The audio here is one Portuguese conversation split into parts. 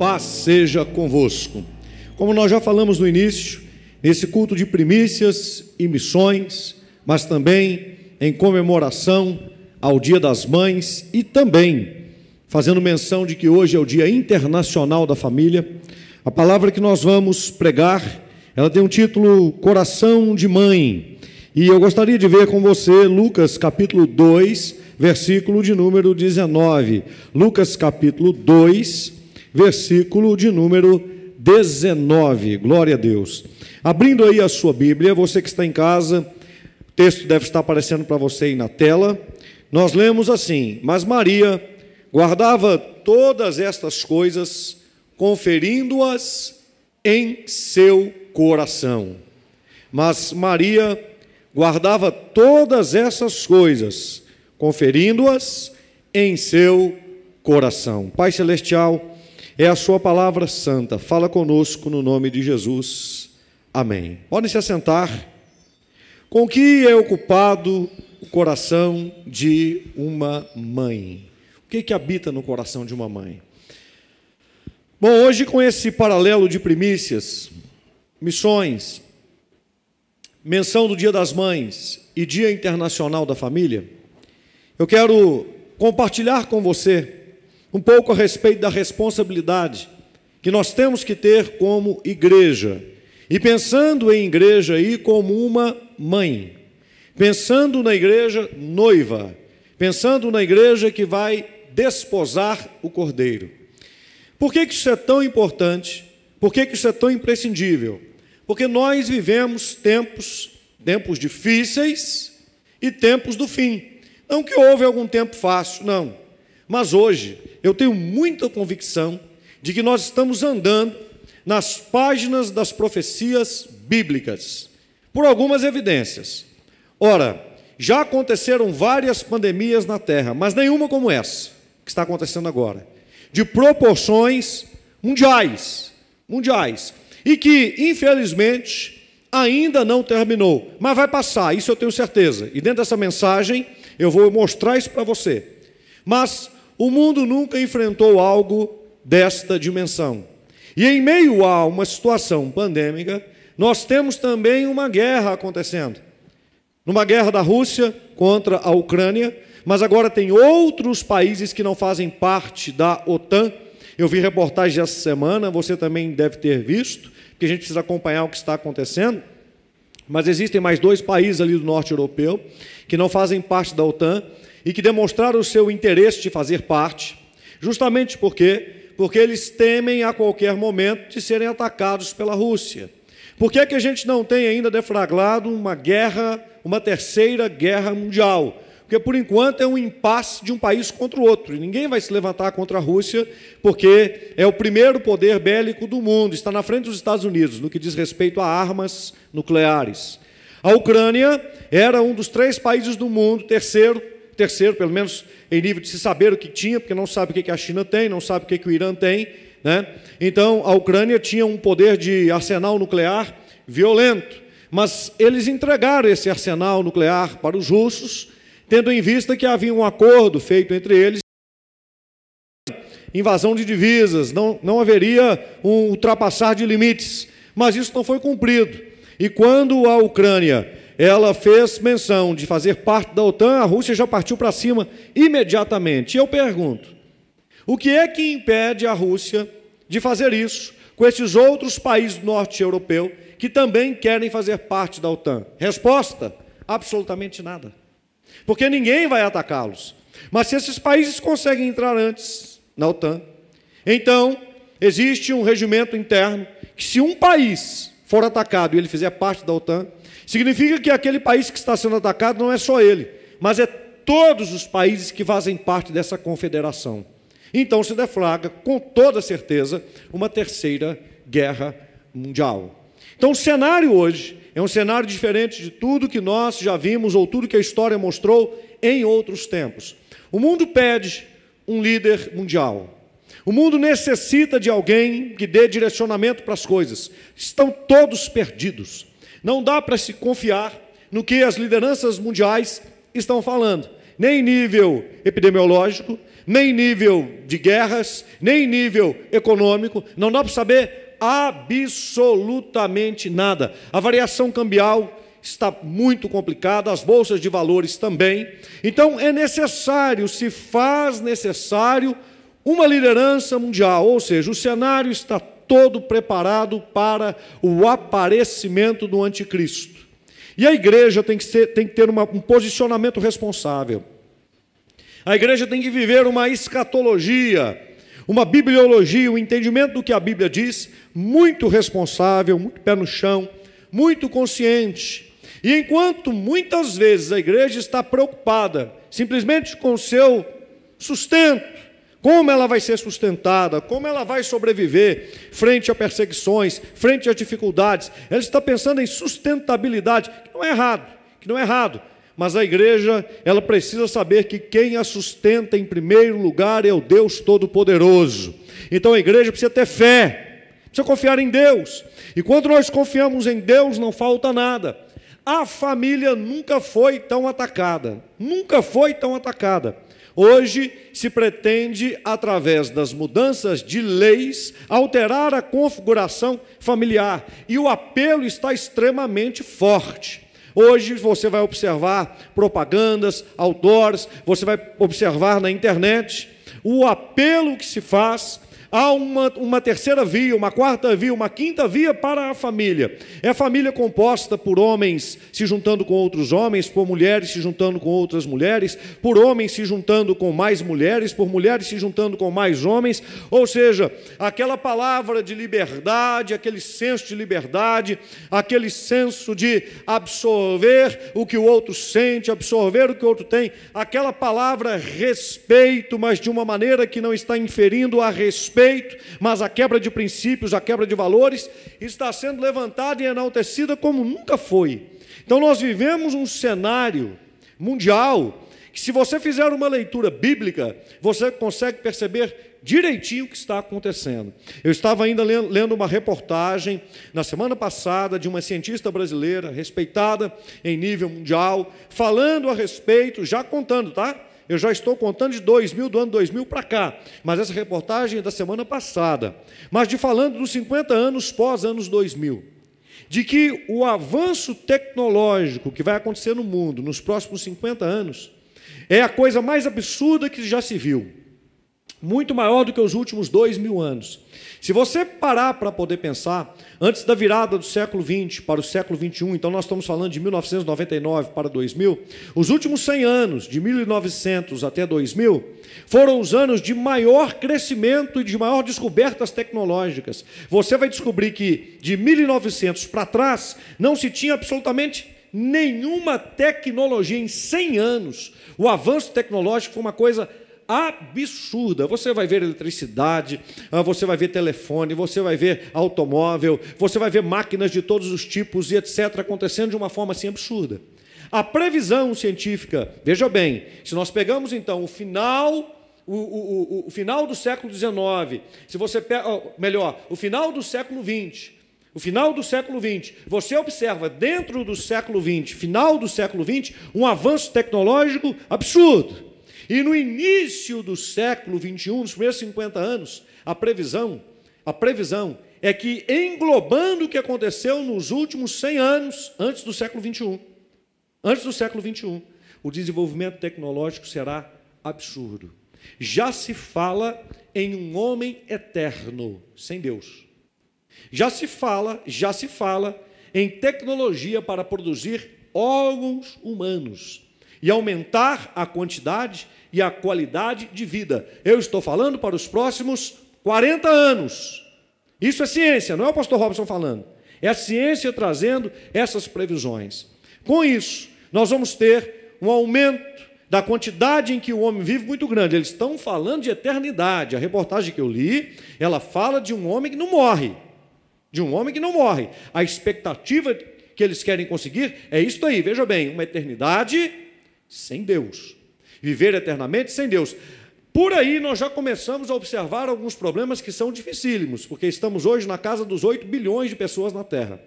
paz seja convosco. Como nós já falamos no início, nesse culto de primícias e missões, mas também em comemoração ao Dia das Mães e também fazendo menção de que hoje é o Dia Internacional da Família, a palavra que nós vamos pregar, ela tem um título Coração de Mãe. E eu gostaria de ver com você Lucas capítulo 2, versículo de número 19. Lucas capítulo 2, versículo de número 19. Glória a Deus. Abrindo aí a sua Bíblia, você que está em casa, o texto deve estar aparecendo para você aí na tela. Nós lemos assim: Mas Maria guardava todas estas coisas, conferindo-as em seu coração. Mas Maria guardava todas essas coisas, conferindo-as em seu coração. Pai Celestial, é a Sua palavra santa, fala conosco no nome de Jesus. Amém. Podem se assentar. Com que é ocupado o coração de uma mãe? O que, que habita no coração de uma mãe? Bom, hoje, com esse paralelo de primícias, missões, menção do Dia das Mães e Dia Internacional da Família, eu quero compartilhar com você um pouco a respeito da responsabilidade que nós temos que ter como igreja. E pensando em igreja aí como uma mãe, pensando na igreja noiva, pensando na igreja que vai desposar o cordeiro. Por que, que isso é tão importante? Por que, que isso é tão imprescindível? Porque nós vivemos tempos, tempos difíceis e tempos do fim. Não que houve algum tempo fácil, não. Mas hoje eu tenho muita convicção de que nós estamos andando nas páginas das profecias bíblicas, por algumas evidências. Ora, já aconteceram várias pandemias na Terra, mas nenhuma como essa que está acontecendo agora, de proporções mundiais, mundiais, e que, infelizmente, ainda não terminou, mas vai passar, isso eu tenho certeza. E dentro dessa mensagem eu vou mostrar isso para você. Mas o mundo nunca enfrentou algo desta dimensão. E em meio a uma situação pandêmica, nós temos também uma guerra acontecendo. Numa guerra da Rússia contra a Ucrânia, mas agora tem outros países que não fazem parte da OTAN. Eu vi reportagem essa semana, você também deve ter visto, que a gente precisa acompanhar o que está acontecendo. Mas existem mais dois países ali do norte europeu que não fazem parte da OTAN e que demonstraram o seu interesse de fazer parte, justamente porque porque eles temem a qualquer momento de serem atacados pela Rússia. Por que, é que a gente não tem ainda deflagrado uma guerra, uma terceira guerra mundial? Porque por enquanto é um impasse de um país contra o outro. Ninguém vai se levantar contra a Rússia, porque é o primeiro poder bélico do mundo, está na frente dos Estados Unidos no que diz respeito a armas nucleares. A Ucrânia era um dos três países do mundo, terceiro, terceiro, pelo menos em nível de se saber o que tinha, porque não sabe o que a China tem, não sabe o que o Irã tem. Né? Então, a Ucrânia tinha um poder de arsenal nuclear violento, mas eles entregaram esse arsenal nuclear para os russos, tendo em vista que havia um acordo feito entre eles invasão de divisas, não, não haveria um ultrapassar de limites, mas isso não foi cumprido. E quando a Ucrânia ela fez menção de fazer parte da OTAN, a Rússia já partiu para cima imediatamente. E eu pergunto: o que é que impede a Rússia de fazer isso com esses outros países do norte europeu que também querem fazer parte da OTAN? Resposta: absolutamente nada. Porque ninguém vai atacá-los. Mas se esses países conseguem entrar antes na OTAN, então existe um regimento interno que, se um país for atacado e ele fizer parte da OTAN, Significa que aquele país que está sendo atacado não é só ele, mas é todos os países que fazem parte dessa confederação. Então se deflagra, com toda certeza, uma terceira guerra mundial. Então o cenário hoje é um cenário diferente de tudo que nós já vimos ou tudo que a história mostrou em outros tempos. O mundo pede um líder mundial. O mundo necessita de alguém que dê direcionamento para as coisas. Estão todos perdidos. Não dá para se confiar no que as lideranças mundiais estão falando, nem em nível epidemiológico, nem em nível de guerras, nem em nível econômico, não dá para saber absolutamente nada. A variação cambial está muito complicada, as bolsas de valores também. Então é necessário, se faz necessário, uma liderança mundial, ou seja, o cenário está todo preparado para o aparecimento do anticristo. E a igreja tem que, ser, tem que ter uma, um posicionamento responsável. A igreja tem que viver uma escatologia, uma bibliologia, o um entendimento do que a Bíblia diz, muito responsável, muito pé no chão, muito consciente. E enquanto muitas vezes a igreja está preocupada simplesmente com o seu sustento, como ela vai ser sustentada, como ela vai sobreviver frente a perseguições, frente a dificuldades, ela está pensando em sustentabilidade, que não é errado, que não é errado, mas a igreja, ela precisa saber que quem a sustenta em primeiro lugar é o Deus Todo-Poderoso. Então a igreja precisa ter fé, precisa confiar em Deus. E quando nós confiamos em Deus, não falta nada. A família nunca foi tão atacada, nunca foi tão atacada. Hoje se pretende, através das mudanças de leis, alterar a configuração familiar e o apelo está extremamente forte. Hoje você vai observar propagandas, outdoors, você vai observar na internet o apelo que se faz Há uma, uma terceira via, uma quarta via, uma quinta via para a família. É a família composta por homens se juntando com outros homens, por mulheres se juntando com outras mulheres, por homens se juntando com mais mulheres, por mulheres se juntando com mais homens. Ou seja, aquela palavra de liberdade, aquele senso de liberdade, aquele senso de absorver o que o outro sente, absorver o que o outro tem, aquela palavra respeito, mas de uma maneira que não está inferindo a respeito respeito, mas a quebra de princípios, a quebra de valores está sendo levantada e enaltecida como nunca foi. Então nós vivemos um cenário mundial que se você fizer uma leitura bíblica, você consegue perceber direitinho o que está acontecendo. Eu estava ainda lendo uma reportagem na semana passada de uma cientista brasileira respeitada em nível mundial, falando a respeito, já contando, tá? Eu já estou contando de 2000, do ano 2000 para cá, mas essa reportagem é da semana passada. Mas de falando dos 50 anos pós anos 2000, de que o avanço tecnológico que vai acontecer no mundo nos próximos 50 anos é a coisa mais absurda que já se viu, muito maior do que os últimos dois mil anos. Se você parar para poder pensar, antes da virada do século XX para o século XXI, então nós estamos falando de 1999 para 2000, os últimos 100 anos, de 1900 até 2000, foram os anos de maior crescimento e de maior descobertas tecnológicas. Você vai descobrir que de 1900 para trás não se tinha absolutamente nenhuma tecnologia em 100 anos. O avanço tecnológico foi uma coisa absurda. Você vai ver eletricidade, ah, você vai ver telefone, você vai ver automóvel, você vai ver máquinas de todos os tipos e etc. acontecendo de uma forma assim absurda. A previsão científica, veja bem, se nós pegamos então o final o, o, o, o, final do século XIX, se você pega, melhor, o final do século XX, o final do século XX, você observa dentro do século XX, final do século XX, um avanço tecnológico absurdo. E no início do século 21, nos primeiros 50 anos, a previsão, a previsão é que englobando o que aconteceu nos últimos 100 anos antes do século 21, antes do século 21, o desenvolvimento tecnológico será absurdo. Já se fala em um homem eterno sem Deus. Já se fala, já se fala em tecnologia para produzir órgãos humanos e aumentar a quantidade e a qualidade de vida. Eu estou falando para os próximos 40 anos. Isso é ciência, não é o pastor Robson falando. É a ciência trazendo essas previsões. Com isso, nós vamos ter um aumento da quantidade em que o homem vive muito grande. Eles estão falando de eternidade. A reportagem que eu li, ela fala de um homem que não morre. De um homem que não morre. A expectativa que eles querem conseguir é isso aí. Veja bem, uma eternidade sem Deus. Viver eternamente sem Deus. Por aí nós já começamos a observar alguns problemas que são dificílimos, porque estamos hoje na casa dos 8 bilhões de pessoas na Terra.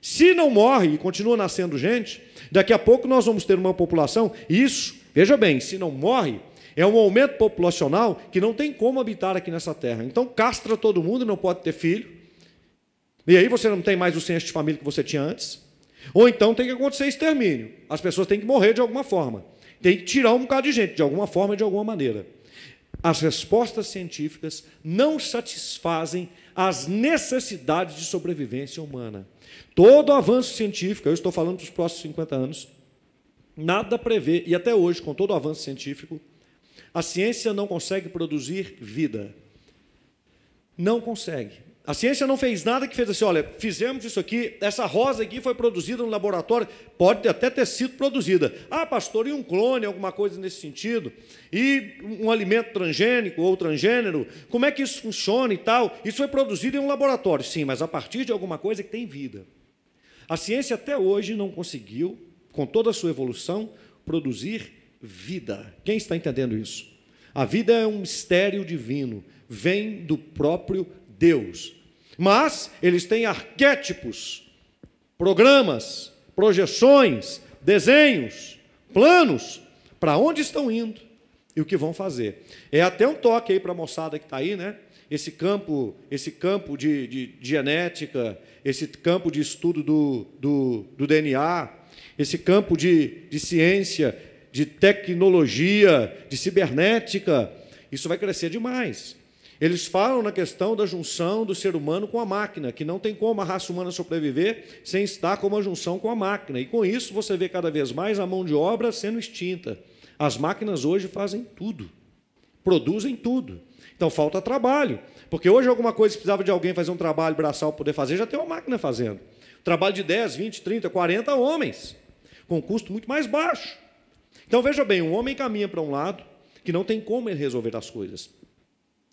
Se não morre e continua nascendo gente, daqui a pouco nós vamos ter uma população, isso, veja bem, se não morre, É um aumento populacional que não tem como habitar aqui nessa terra. Então castra todo mundo, não pode ter filho. E aí você não tem mais o senso de família que você tinha antes. Ou então tem que acontecer extermínio. As pessoas têm que morrer de alguma forma. Tem que tirar um bocado de gente, de alguma forma, de alguma maneira. As respostas científicas não satisfazem as necessidades de sobrevivência humana. Todo avanço científico, eu estou falando dos próximos 50 anos, nada prevê, e até hoje, com todo o avanço científico, a ciência não consegue produzir vida. Não consegue. A ciência não fez nada que fez assim, olha, fizemos isso aqui, essa rosa aqui foi produzida no laboratório, pode até ter sido produzida. Ah, pastor, e um clone, alguma coisa nesse sentido? E um alimento transgênico ou transgênero, como é que isso funciona e tal? Isso foi produzido em um laboratório, sim, mas a partir de alguma coisa que tem vida. A ciência até hoje não conseguiu, com toda a sua evolução, produzir vida. Quem está entendendo isso? A vida é um mistério divino, vem do próprio Deus. Mas eles têm arquétipos, programas, projeções, desenhos, planos para onde estão indo e o que vão fazer. É até um toque aí para a moçada que está aí, né? Esse campo, esse campo de, de, de, genética, esse campo de estudo do, do, do DNA, esse campo de, de ciência, de tecnologia, de cibernética, isso vai crescer demais. Eles falam na questão da junção do ser humano com a máquina, que não tem como a raça humana sobreviver sem estar com uma junção com a máquina. E com isso você vê cada vez mais a mão de obra sendo extinta. As máquinas hoje fazem tudo, produzem tudo. Então falta trabalho, porque hoje alguma coisa precisava de alguém fazer um trabalho braçal poder fazer, já tem uma máquina fazendo. Trabalho de 10, 20, 30, 40 homens, com custo muito mais baixo. Então veja bem, um homem caminha para um lado que não tem como ele resolver as coisas.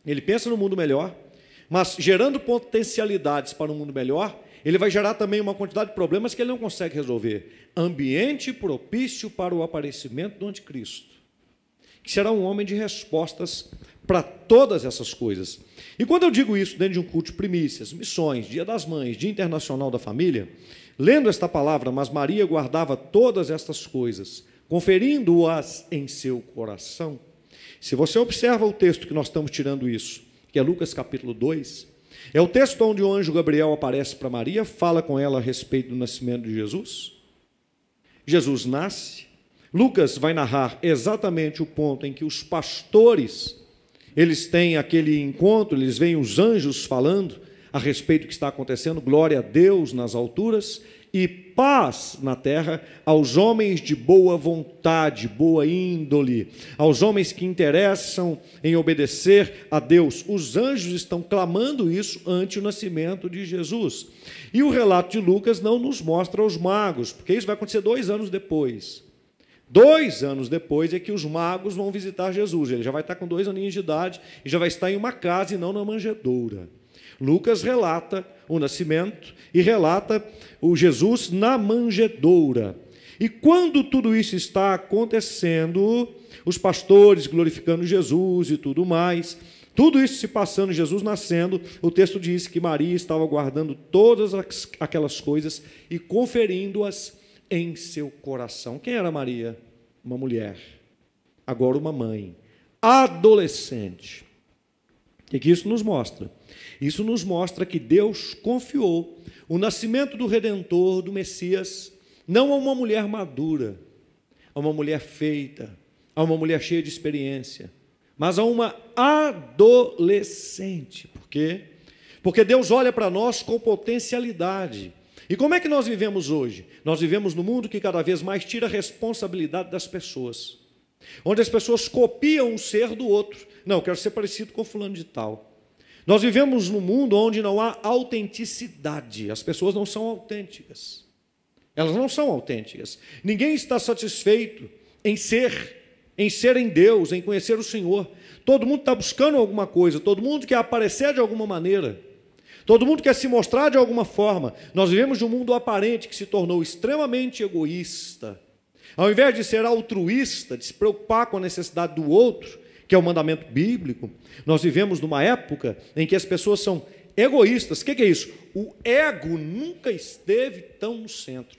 Ele pensa no mundo melhor, mas gerando potencialidades para um mundo melhor, ele vai gerar também uma quantidade de problemas que ele não consegue resolver. Ambiente propício para o aparecimento do anticristo, que será um homem de respostas para todas essas coisas. E quando eu digo isso dentro de um culto de primícias, missões, Dia das Mães, Dia Internacional da Família, lendo esta palavra, mas Maria guardava todas estas coisas, conferindo-as em seu coração, se você observa o texto que nós estamos tirando isso, que é Lucas capítulo 2, é o texto onde o anjo Gabriel aparece para Maria, fala com ela a respeito do nascimento de Jesus. Jesus nasce. Lucas vai narrar exatamente o ponto em que os pastores, eles têm aquele encontro, eles veem os anjos falando a respeito do que está acontecendo, glória a Deus nas alturas e paz na terra aos homens de boa vontade, boa índole, aos homens que interessam em obedecer a Deus. Os anjos estão clamando isso ante o nascimento de Jesus. E o relato de Lucas não nos mostra os magos, porque isso vai acontecer dois anos depois. Dois anos depois é que os magos vão visitar Jesus. Ele já vai estar com dois aninhos de idade e já vai estar em uma casa e não na manjedoura. Lucas relata o nascimento e relata o Jesus na manjedoura. E quando tudo isso está acontecendo, os pastores glorificando Jesus e tudo mais, tudo isso se passando, Jesus nascendo, o texto diz que Maria estava guardando todas aquelas coisas e conferindo-as em seu coração. Quem era Maria? Uma mulher, agora uma mãe, adolescente. O que isso nos mostra? Isso nos mostra que Deus confiou o nascimento do Redentor, do Messias, não a uma mulher madura, a uma mulher feita, a uma mulher cheia de experiência, mas a uma adolescente. Por quê? Porque Deus olha para nós com potencialidade. E como é que nós vivemos hoje? Nós vivemos num mundo que cada vez mais tira a responsabilidade das pessoas, onde as pessoas copiam um ser do outro. Não, eu quero ser parecido com fulano de tal. Nós vivemos num mundo onde não há autenticidade, as pessoas não são autênticas. Elas não são autênticas. Ninguém está satisfeito em ser, em ser em Deus, em conhecer o Senhor. Todo mundo está buscando alguma coisa, todo mundo quer aparecer de alguma maneira. Todo mundo quer se mostrar de alguma forma. Nós vivemos de um mundo aparente que se tornou extremamente egoísta. Ao invés de ser altruísta, de se preocupar com a necessidade do outro, que é o mandamento bíblico, nós vivemos numa época em que as pessoas são egoístas. O que é isso? O ego nunca esteve tão no centro.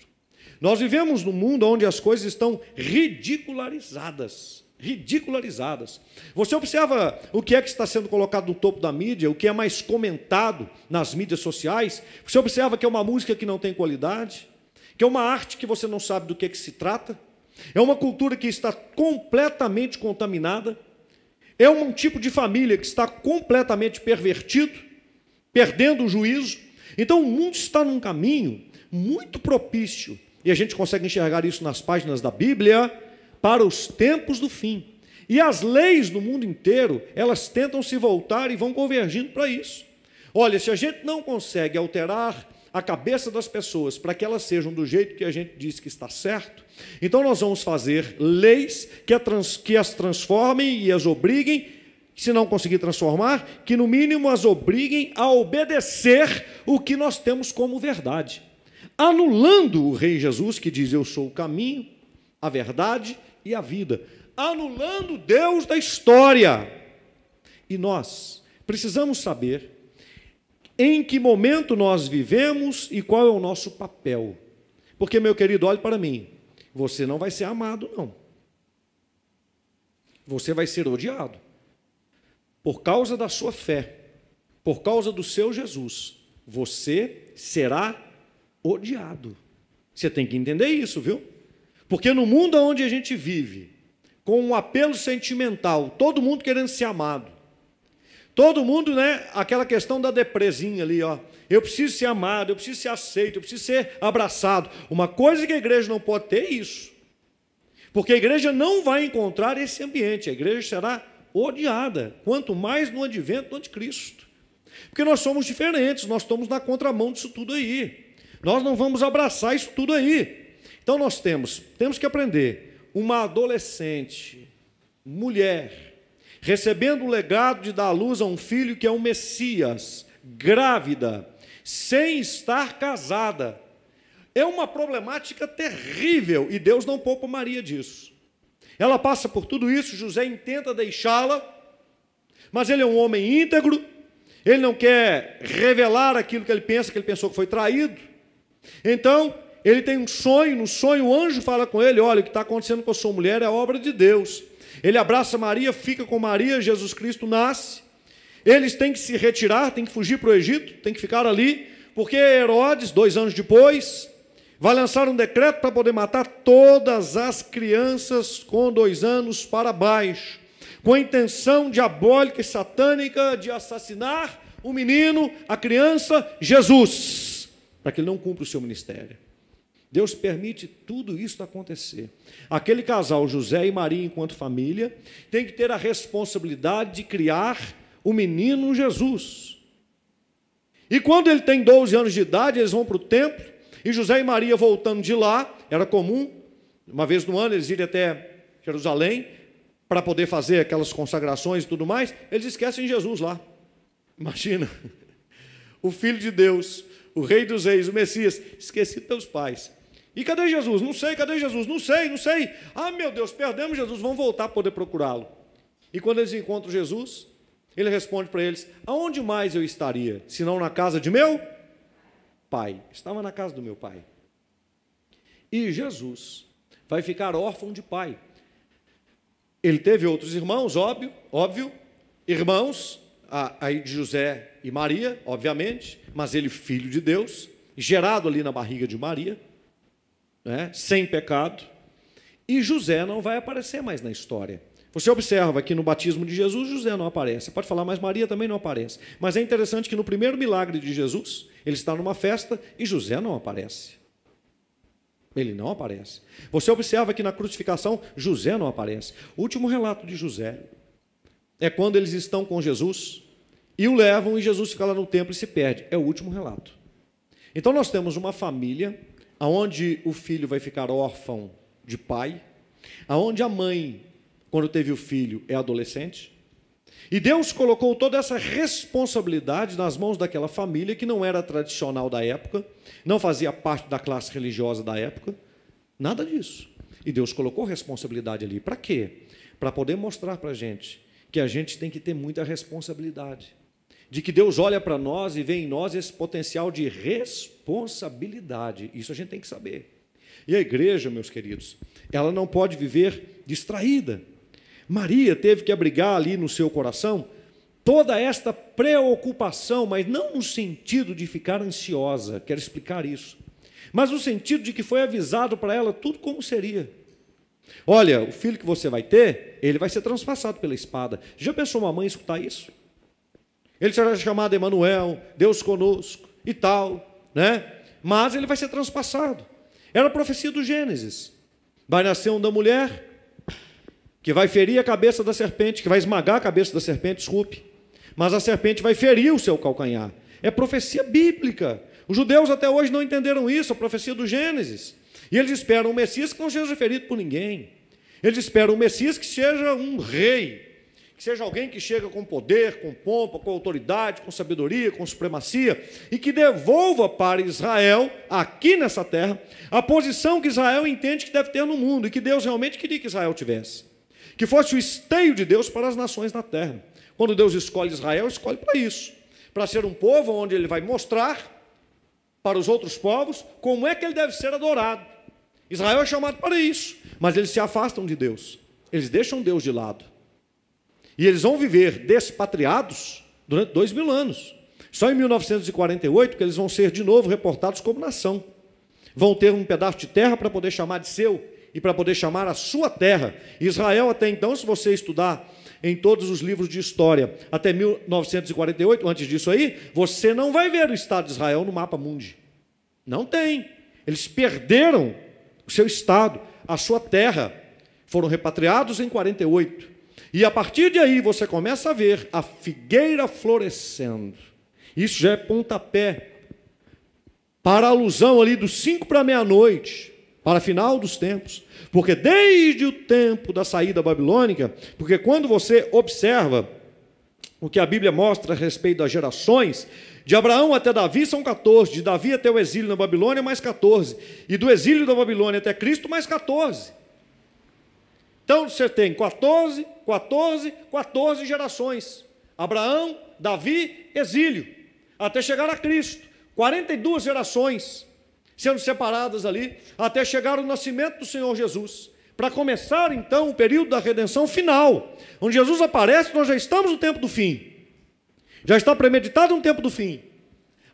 Nós vivemos num mundo onde as coisas estão ridicularizadas. ridicularizadas. Você observa o que é que está sendo colocado no topo da mídia, o que é mais comentado nas mídias sociais. Você observa que é uma música que não tem qualidade, que é uma arte que você não sabe do que, é que se trata, é uma cultura que está completamente contaminada, é um tipo de família que está completamente pervertido, perdendo o juízo. Então o mundo está num caminho muito propício, e a gente consegue enxergar isso nas páginas da Bíblia, para os tempos do fim. E as leis do mundo inteiro, elas tentam se voltar e vão convergindo para isso. Olha, se a gente não consegue alterar a cabeça das pessoas para que elas sejam do jeito que a gente diz que está certo, então nós vamos fazer leis que, trans, que as transformem e as obriguem, se não conseguir transformar, que no mínimo as obriguem a obedecer o que nós temos como verdade. Anulando o Rei Jesus, que diz: Eu sou o caminho, a verdade e a vida. Anulando Deus da história. E nós precisamos saber em que momento nós vivemos e qual é o nosso papel. Porque, meu querido, olhe para mim. Você não vai ser amado, não. Você vai ser odiado. Por causa da sua fé, por causa do seu Jesus, você será odiado. Você tem que entender isso, viu? Porque no mundo onde a gente vive, com um apelo sentimental, todo mundo querendo ser amado, Todo mundo, né? Aquela questão da depresinha ali, ó. Eu preciso ser amado, eu preciso ser aceito, eu preciso ser abraçado. Uma coisa que a igreja não pode ter é isso. Porque a igreja não vai encontrar esse ambiente. A igreja será odiada, quanto mais no advento do anticristo. Porque nós somos diferentes, nós estamos na contramão disso tudo aí. Nós não vamos abraçar isso tudo aí. Então nós temos, temos que aprender. Uma adolescente, mulher, recebendo o legado de dar à luz a um filho que é um Messias, grávida, sem estar casada. É uma problemática terrível e Deus não poupa Maria disso. Ela passa por tudo isso, José intenta deixá-la, mas ele é um homem íntegro, ele não quer revelar aquilo que ele pensa, que ele pensou que foi traído. Então, ele tem um sonho, no sonho o anjo fala com ele: Olha, o que está acontecendo com a sua mulher é obra de Deus. Ele abraça Maria, fica com Maria, Jesus Cristo nasce. Eles têm que se retirar, têm que fugir para o Egito, têm que ficar ali, porque Herodes, dois anos depois, vai lançar um decreto para poder matar todas as crianças com dois anos para baixo, com a intenção diabólica e satânica de assassinar o menino, a criança, Jesus, para que ele não cumpra o seu ministério. Deus permite tudo isso acontecer. Aquele casal, José e Maria, enquanto família, tem que ter a responsabilidade de criar o menino Jesus. E quando ele tem 12 anos de idade, eles vão para o templo, e José e Maria voltando de lá, era comum, uma vez no ano eles irem até Jerusalém, para poder fazer aquelas consagrações e tudo mais, eles esquecem Jesus lá. Imagina, o Filho de Deus, o Rei dos Reis, o Messias, esquecido pelos pais. E cadê Jesus? Não sei, cadê Jesus? Não sei, não sei. Ah, meu Deus, perdemos Jesus, vamos voltar a poder procurá-lo. E quando eles encontram Jesus, ele responde para eles: Aonde mais eu estaria, se não na casa de meu pai? Estava na casa do meu pai. E Jesus vai ficar órfão de pai. Ele teve outros irmãos, óbvio, óbvio, irmãos, aí de José e Maria, obviamente, mas ele filho de Deus, gerado ali na barriga de Maria né, sem pecado, e José não vai aparecer mais na história. Você observa que no batismo de Jesus, José não aparece. Pode falar, mas Maria também não aparece. Mas é interessante que no primeiro milagre de Jesus, ele está numa festa e José não aparece. Ele não aparece. Você observa que na crucificação, José não aparece. O último relato de José é quando eles estão com Jesus e o levam e Jesus fica lá no templo e se perde. É o último relato. Então nós temos uma família aonde o filho vai ficar órfão de pai, aonde a mãe, quando teve o filho, é adolescente. E Deus colocou toda essa responsabilidade nas mãos daquela família que não era tradicional da época, não fazia parte da classe religiosa da época, nada disso. E Deus colocou responsabilidade ali. Para quê? Para poder mostrar para a gente que a gente tem que ter muita responsabilidade de que Deus olha para nós e vê em nós esse potencial de responsabilidade. Isso a gente tem que saber. E a igreja, meus queridos, ela não pode viver distraída. Maria teve que abrigar ali no seu coração toda esta preocupação, mas não no sentido de ficar ansiosa, quero explicar isso, mas no sentido de que foi avisado para ela tudo como seria. Olha, o filho que você vai ter, ele vai ser transpassado pela espada. Já pensou uma mãe escutar isso? Ele será chamado Emanuel, Deus conosco e tal, né? Mas ele vai ser transpassado. Era a profecia do Gênesis. Vai nascer um da mulher que vai ferir a cabeça da serpente, que vai esmagar a cabeça da serpente, desculpe. Mas a serpente vai ferir o seu calcanhar. É profecia bíblica. Os judeus até hoje não entenderam isso, a profecia do Gênesis. E eles esperam um Messias que não seja ferido por ninguém. Eles esperam um Messias que seja um rei, que seja alguém que chega com poder, com pompa, com autoridade, com sabedoria, com supremacia, e que devolva para Israel, aqui nessa terra, a posição que Israel entende que deve ter no mundo e que Deus realmente queria que Israel tivesse. Que fosse o esteio de Deus para as nações na terra. Quando Deus escolhe Israel, escolhe para isso para ser um povo onde ele vai mostrar para os outros povos como é que ele deve ser adorado. Israel é chamado para isso, mas eles se afastam de Deus, eles deixam Deus de lado. E eles vão viver despatriados durante dois mil anos. Só em 1948 que eles vão ser de novo reportados como nação. Vão ter um pedaço de terra para poder chamar de seu e para poder chamar a sua terra. Israel, até então, se você estudar em todos os livros de história, até 1948, antes disso aí, você não vai ver o Estado de Israel no mapa mundi. Não tem. Eles perderam o seu Estado, a sua terra. Foram repatriados em 48. E a partir de aí você começa a ver a figueira florescendo. Isso já é pontapé para a alusão ali dos cinco para meia-noite, para final dos tempos. Porque desde o tempo da saída babilônica, porque quando você observa o que a Bíblia mostra a respeito das gerações, de Abraão até Davi são 14, de Davi até o exílio na Babilônia, mais 14, e do exílio da Babilônia até Cristo, mais 14. Então você tem 14, 14, 14 gerações. Abraão, Davi, exílio, até chegar a Cristo. 42 gerações sendo separadas ali, até chegar o nascimento do Senhor Jesus. Para começar então o período da redenção final, onde Jesus aparece, nós já estamos no tempo do fim. Já está premeditado um tempo do fim.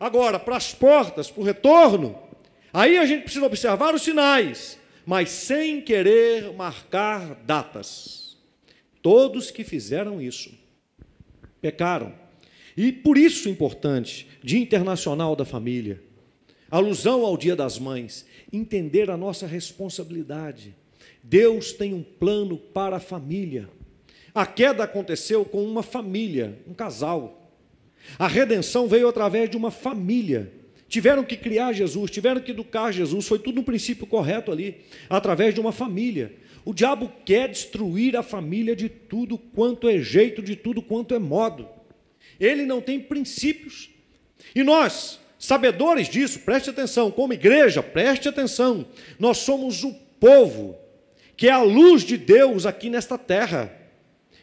Agora, para as portas, para o retorno, aí a gente precisa observar os sinais mas sem querer marcar datas. Todos que fizeram isso pecaram. E por isso importante, Dia Internacional da Família, alusão ao Dia das Mães, entender a nossa responsabilidade. Deus tem um plano para a família. A queda aconteceu com uma família, um casal. A redenção veio através de uma família tiveram que criar Jesus, tiveram que educar Jesus, foi tudo no princípio correto ali, através de uma família. O diabo quer destruir a família de tudo quanto é jeito, de tudo quanto é modo. Ele não tem princípios. E nós, sabedores disso, preste atenção, como igreja, preste atenção, nós somos o povo que é a luz de Deus aqui nesta terra.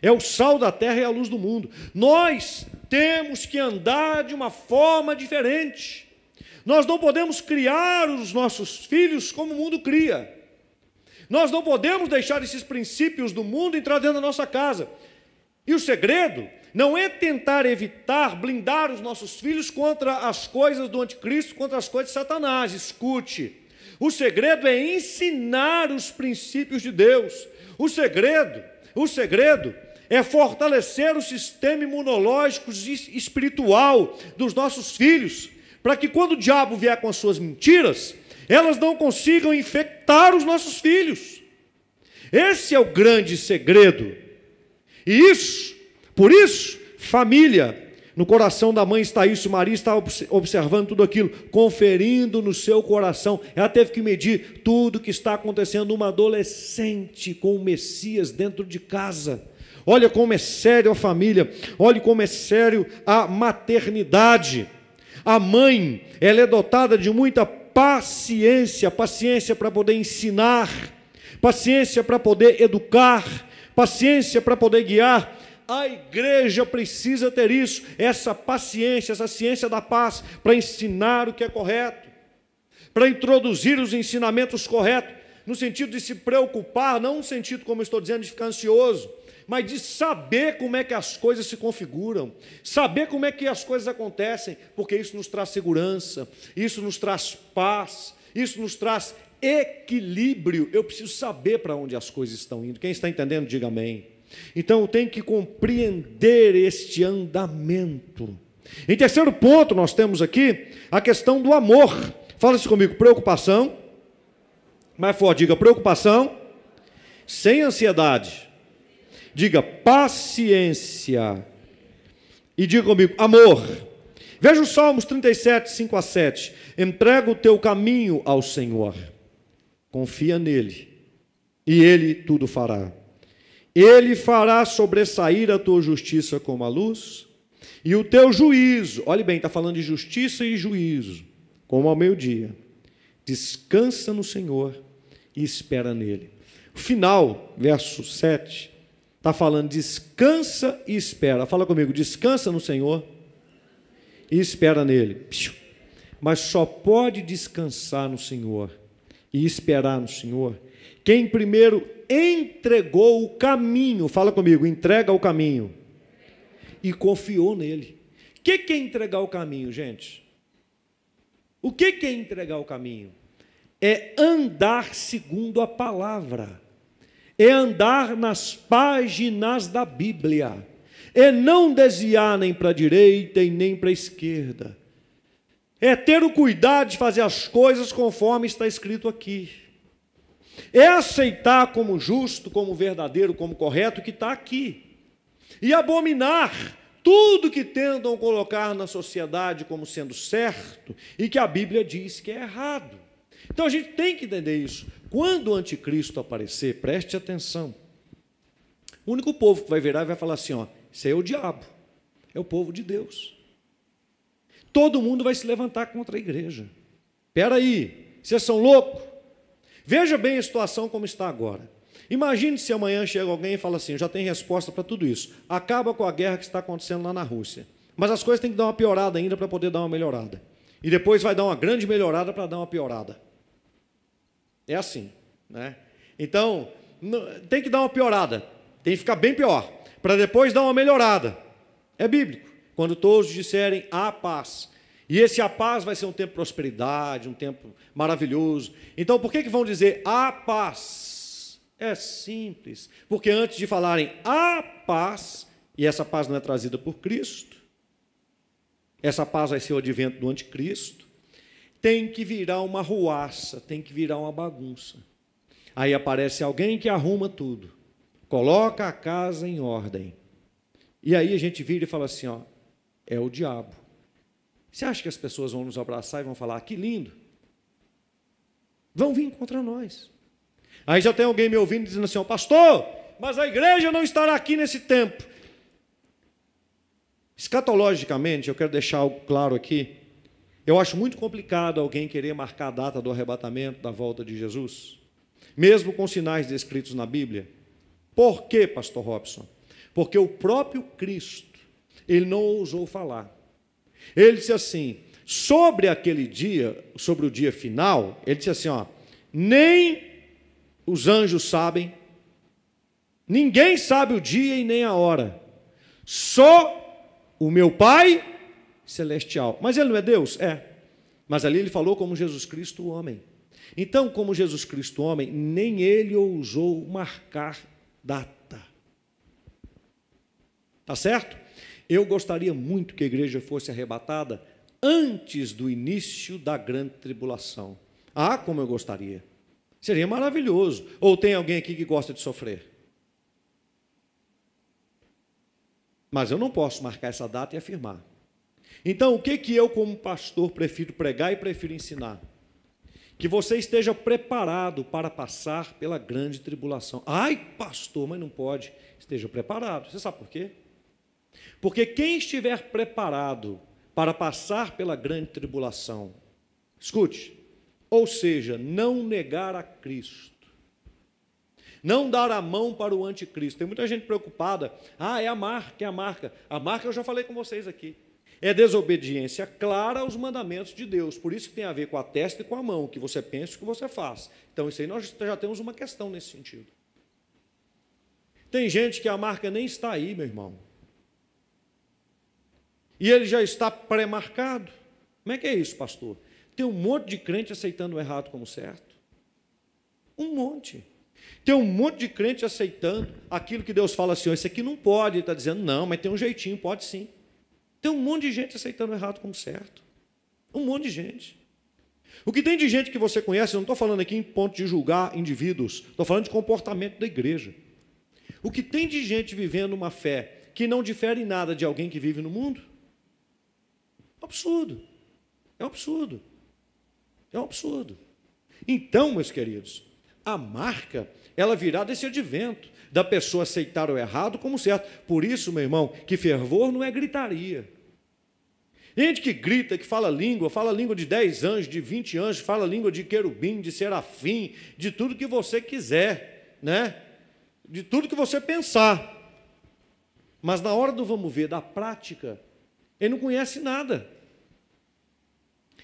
É o sal da terra e a luz do mundo. Nós temos que andar de uma forma diferente. Nós não podemos criar os nossos filhos como o mundo cria. Nós não podemos deixar esses princípios do mundo entrar dentro da nossa casa. E o segredo não é tentar evitar, blindar os nossos filhos contra as coisas do anticristo, contra as coisas de Satanás. Escute. O segredo é ensinar os princípios de Deus. O segredo, o segredo é fortalecer o sistema imunológico espiritual dos nossos filhos para que quando o diabo vier com as suas mentiras, elas não consigam infectar os nossos filhos. Esse é o grande segredo. E isso, por isso, família, no coração da mãe está isso, Maria está observando tudo aquilo, conferindo no seu coração. Ela teve que medir tudo que está acontecendo. Uma adolescente com o Messias dentro de casa. Olha como é sério a família, olha como é sério a maternidade. A mãe, ela é dotada de muita paciência, paciência para poder ensinar, paciência para poder educar, paciência para poder guiar. A igreja precisa ter isso, essa paciência, essa ciência da paz, para ensinar o que é correto, para introduzir os ensinamentos corretos, no sentido de se preocupar, não no sentido, como estou dizendo, de ficar ansioso, mas de saber como é que as coisas se configuram, saber como é que as coisas acontecem, porque isso nos traz segurança, isso nos traz paz, isso nos traz equilíbrio. Eu preciso saber para onde as coisas estão indo. Quem está entendendo, diga amém. Então tenho que compreender este andamento. Em terceiro ponto, nós temos aqui a questão do amor. Fala-se comigo, preocupação. Mais forte, diga preocupação, sem ansiedade. Diga paciência. E diga comigo, amor. Veja os Salmos 37, 5 a 7. Entrega o teu caminho ao Senhor, confia nele, e ele tudo fará. Ele fará sobressair a tua justiça como a luz, e o teu juízo, olhe bem, está falando de justiça e juízo, como ao meio-dia. Descansa no Senhor e espera nele. O final, verso 7, está falando descansa e espera. Fala comigo, descansa no Senhor e espera nele. Mas só pode descansar no Senhor e esperar no Senhor quem primeiro entregou o caminho, fala comigo, entrega o caminho, e confiou nele. O que é entregar o caminho, gente? O que é entregar o caminho? É andar segundo a palavra, é andar nas páginas da Bíblia, é não desviar nem para a direita e nem para a esquerda, é ter o cuidado de fazer as coisas conforme está escrito aqui. É aceitar como justo, como verdadeiro, como correto o que está aqui. E abominar tudo que tentam colocar na sociedade como sendo certo e que a Bíblia diz que é errado. Então a gente tem que entender isso. Quando o anticristo aparecer, preste atenção. O único povo que vai virar e vai falar assim: ó, isso é o diabo, é o povo de Deus. Todo mundo vai se levantar contra a igreja. Espera aí, vocês são loucos? Veja bem a situação como está agora. Imagine se amanhã chega alguém e fala assim: já tem resposta para tudo isso. Acaba com a guerra que está acontecendo lá na Rússia. Mas as coisas têm que dar uma piorada ainda para poder dar uma melhorada. E depois vai dar uma grande melhorada para dar uma piorada. É assim. Né? Então, tem que dar uma piorada. Tem que ficar bem pior. Para depois dar uma melhorada. É bíblico. Quando todos disserem a paz. E esse a paz vai ser um tempo de prosperidade, um tempo maravilhoso. Então, por que, que vão dizer a paz? É simples. Porque antes de falarem a paz, e essa paz não é trazida por Cristo, essa paz vai ser o advento do anticristo, tem que virar uma ruaça, tem que virar uma bagunça. Aí aparece alguém que arruma tudo, coloca a casa em ordem. E aí a gente vira e fala assim: ó, é o diabo. Você acha que as pessoas vão nos abraçar e vão falar, que lindo? Vão vir contra nós. Aí já tem alguém me ouvindo dizendo assim, oh, pastor, mas a igreja não estará aqui nesse tempo. Escatologicamente, eu quero deixar algo claro aqui. Eu acho muito complicado alguém querer marcar a data do arrebatamento, da volta de Jesus, mesmo com sinais descritos na Bíblia. Por quê, pastor Robson? Porque o próprio Cristo, ele não ousou falar. Ele disse assim: sobre aquele dia, sobre o dia final, ele disse assim: ó, nem os anjos sabem, ninguém sabe o dia e nem a hora, só o meu Pai celestial. Mas ele não é Deus? É. Mas ali ele falou como Jesus Cristo, homem. Então, como Jesus Cristo, homem, nem ele ousou marcar data. Tá certo? Eu gostaria muito que a igreja fosse arrebatada antes do início da grande tribulação. Ah, como eu gostaria. Seria maravilhoso. Ou tem alguém aqui que gosta de sofrer? Mas eu não posso marcar essa data e afirmar. Então, o que, que eu, como pastor, prefiro pregar e prefiro ensinar? Que você esteja preparado para passar pela grande tribulação. Ai, pastor, mas não pode. Esteja preparado. Você sabe por quê? Porque quem estiver preparado para passar pela grande tribulação, escute, ou seja, não negar a Cristo, não dar a mão para o anticristo. Tem muita gente preocupada. Ah, é a marca, é a marca. A marca eu já falei com vocês aqui. É desobediência clara aos mandamentos de Deus. Por isso que tem a ver com a testa e com a mão, o que você pensa e o que você faz. Então, isso aí nós já temos uma questão nesse sentido. Tem gente que a marca nem está aí, meu irmão. E ele já está pré-marcado. Como é que é isso, pastor? Tem um monte de crente aceitando o errado como certo. Um monte. Tem um monte de crente aceitando aquilo que Deus fala assim: oh, isso aqui não pode. Ele está dizendo, não, mas tem um jeitinho, pode sim. Tem um monte de gente aceitando errado como certo. Um monte de gente. O que tem de gente que você conhece, eu não estou falando aqui em ponto de julgar indivíduos, estou falando de comportamento da igreja. O que tem de gente vivendo uma fé que não difere em nada de alguém que vive no mundo? É um absurdo. É um absurdo. É um absurdo. Então, meus queridos, a marca, ela virá desse advento, da pessoa aceitar o errado como certo. Por isso, meu irmão, que fervor não é gritaria. Gente que grita, que fala língua, fala língua de 10 anjos, de 20 anjos, fala língua de querubim, de serafim, de tudo que você quiser, né? De tudo que você pensar. Mas na hora do vamos ver, da prática, ele não conhece nada.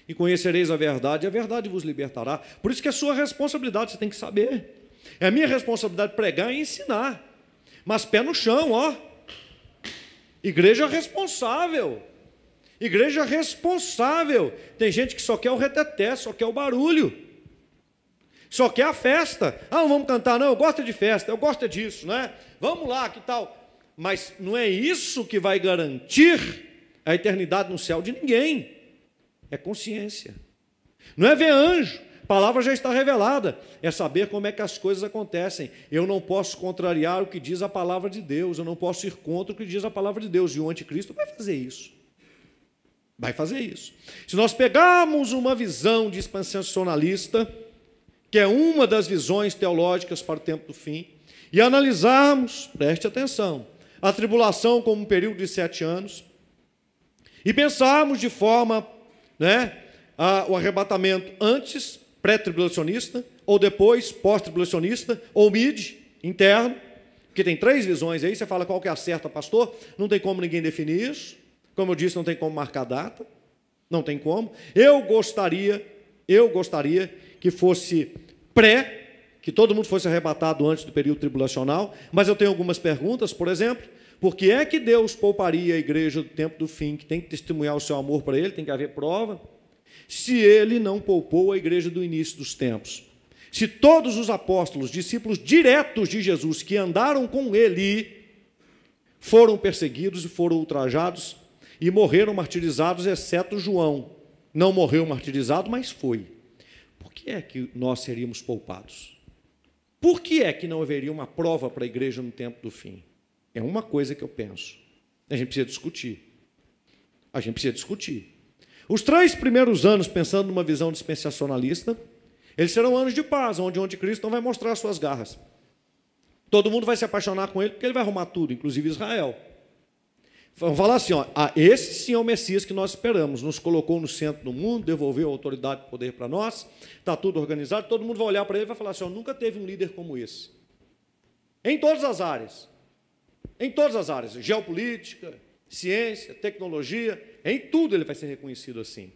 E conhecereis a verdade, e a verdade vos libertará. Por isso que é sua responsabilidade, você tem que saber. É minha responsabilidade pregar e ensinar. Mas pé no chão, ó. Igreja responsável. Igreja responsável. Tem gente que só quer o reteté, só quer o barulho. Só quer a festa. Ah, não vamos cantar, não. Eu gosto de festa, eu gosto disso, né? Vamos lá, que tal? Mas não é isso que vai garantir a eternidade no céu de ninguém. É consciência. Não é ver anjo. Palavra já está revelada. É saber como é que as coisas acontecem. Eu não posso contrariar o que diz a palavra de Deus. Eu não posso ir contra o que diz a palavra de Deus. E o anticristo vai fazer isso. Vai fazer isso. Se nós pegarmos uma visão dispensacionalista, que é uma das visões teológicas para o tempo do fim, e analisarmos, preste atenção, a tribulação como um período de sete anos, e pensarmos de forma, né, a, o arrebatamento antes, pré-tribulacionista, ou depois, pós-tribulacionista, ou mid, interno, que tem três visões aí, você fala qual que é a certa, pastor? Não tem como ninguém definir isso. Como eu disse, não tem como marcar data, não tem como. Eu gostaria, eu gostaria que fosse pré, que todo mundo fosse arrebatado antes do período tribulacional, mas eu tenho algumas perguntas, por exemplo, por que é que Deus pouparia a igreja do tempo do fim, que tem que testemunhar o seu amor para ele, tem que haver prova, se ele não poupou a igreja do início dos tempos? Se todos os apóstolos, discípulos diretos de Jesus que andaram com ele, foram perseguidos e foram ultrajados, e morreram martirizados, exceto João. Não morreu martirizado, mas foi. Por que é que nós seríamos poupados? Por que é que não haveria uma prova para a igreja no tempo do fim? É uma coisa que eu penso. A gente precisa discutir. A gente precisa discutir. Os três primeiros anos, pensando numa visão dispensacionalista, eles serão anos de paz, onde o anticristo não vai mostrar suas garras. Todo mundo vai se apaixonar com ele, porque ele vai arrumar tudo, inclusive Israel. Vamos falar assim, ó, ah, esse sim é o Messias que nós esperamos, nos colocou no centro do mundo, devolveu a autoridade e poder para nós, está tudo organizado, todo mundo vai olhar para ele e vai falar assim, ó, nunca teve um líder como esse. Em todas as áreas. Em todas as áreas, geopolítica, ciência, tecnologia, em tudo ele vai ser reconhecido assim.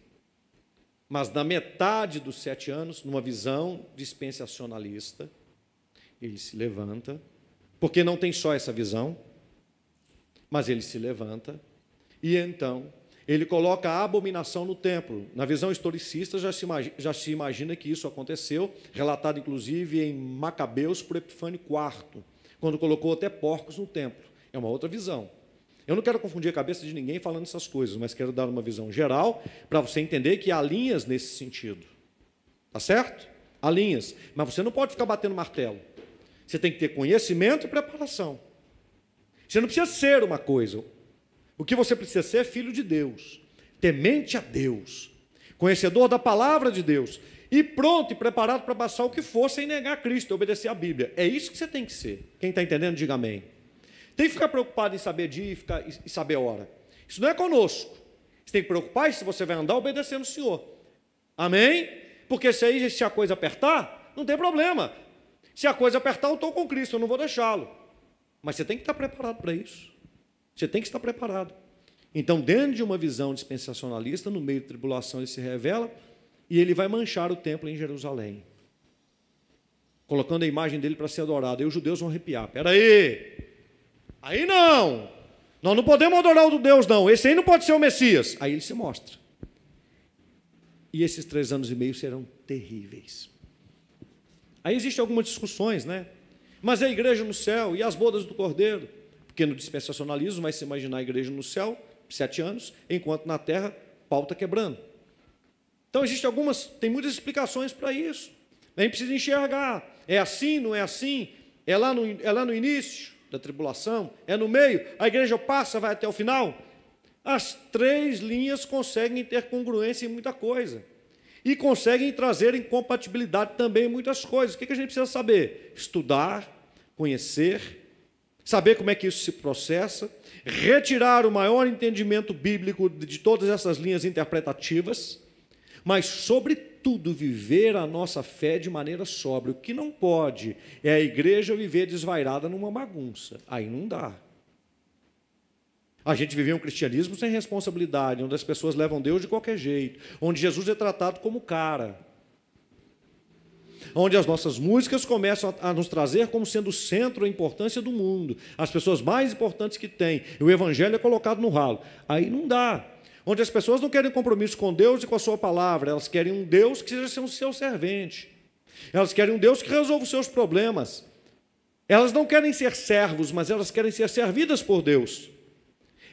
Mas na metade dos sete anos, numa visão dispensacionalista, ele se levanta, porque não tem só essa visão, mas ele se levanta e então ele coloca a abominação no templo. Na visão historicista já se, imagina, já se imagina que isso aconteceu, relatado inclusive em Macabeus por Epifânio IV, quando colocou até porcos no templo. É uma outra visão. Eu não quero confundir a cabeça de ninguém falando essas coisas, mas quero dar uma visão geral para você entender que há linhas nesse sentido. Tá certo? Há linhas. Mas você não pode ficar batendo martelo. Você tem que ter conhecimento e preparação. Você não precisa ser uma coisa. O que você precisa ser é filho de Deus, temente a Deus, conhecedor da palavra de Deus e pronto e preparado para passar o que for sem negar Cristo, obedecer a Bíblia. É isso que você tem que ser. Quem está entendendo, diga amém. Tem que ficar preocupado em saber dia e, ficar, e saber hora. Isso não é conosco. Você tem que preocupar se você vai andar obedecendo o Senhor. Amém? Porque se aí se a coisa apertar, não tem problema. Se a coisa apertar, eu estou com Cristo, eu não vou deixá-lo. Mas você tem que estar preparado para isso. Você tem que estar preparado. Então, dentro de uma visão dispensacionalista, no meio da tribulação, ele se revela e ele vai manchar o templo em Jerusalém, colocando a imagem dele para ser adorado. E os judeus vão arrepiar. Espera aí! Não. Nós não podemos adorar o Deus, não. Esse aí não pode ser o Messias. Aí ele se mostra. E esses três anos e meio serão terríveis. Aí existem algumas discussões, né? Mas é a igreja no céu e as bodas do cordeiro. Porque no dispensacionalismo vai se imaginar a igreja no céu, sete anos, enquanto na terra, pau está quebrando. Então, existem algumas, tem muitas explicações para isso. A gente precisa enxergar. É assim, não é assim? É lá no, é lá no início da tribulação? É no meio? A igreja passa, vai até o final? As três linhas conseguem ter congruência em muita coisa. E conseguem trazer incompatibilidade também em muitas coisas. O que a gente precisa saber? Estudar, conhecer, saber como é que isso se processa, retirar o maior entendimento bíblico de todas essas linhas interpretativas, mas, sobretudo, viver a nossa fé de maneira sóbria. O que não pode é a igreja viver desvairada numa bagunça. Aí não dá. A gente vivia um cristianismo sem responsabilidade, onde as pessoas levam Deus de qualquer jeito, onde Jesus é tratado como cara, onde as nossas músicas começam a nos trazer como sendo o centro, a importância do mundo, as pessoas mais importantes que tem, e o evangelho é colocado no ralo. Aí não dá. Onde as pessoas não querem compromisso com Deus e com a sua palavra, elas querem um Deus que seja seu servente. Elas querem um Deus que resolva os seus problemas. Elas não querem ser servos, mas elas querem ser servidas por Deus.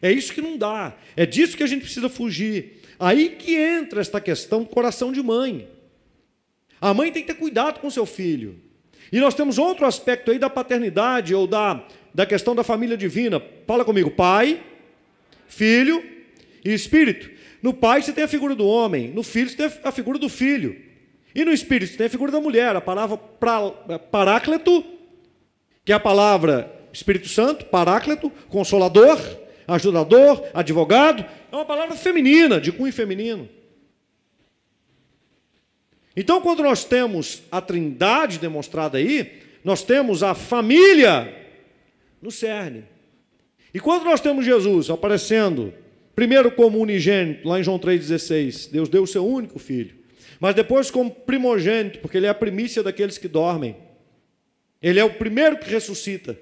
É isso que não dá. É disso que a gente precisa fugir. Aí que entra esta questão do coração de mãe. A mãe tem que ter cuidado com seu filho. E nós temos outro aspecto aí da paternidade ou da, da questão da família divina. Fala comigo, pai, filho e espírito. No pai você tem a figura do homem, no filho você tem a figura do filho. E no espírito você tem a figura da mulher, a palavra paráclito, que é a palavra Espírito Santo, paráclito, consolador, ajudador, advogado, é uma palavra feminina, de cunho feminino. Então, quando nós temos a trindade demonstrada aí, nós temos a família no cerne. E quando nós temos Jesus aparecendo, primeiro como unigênito, lá em João 3,16, Deus deu o seu único filho, mas depois como primogênito, porque ele é a primícia daqueles que dormem, ele é o primeiro que ressuscita,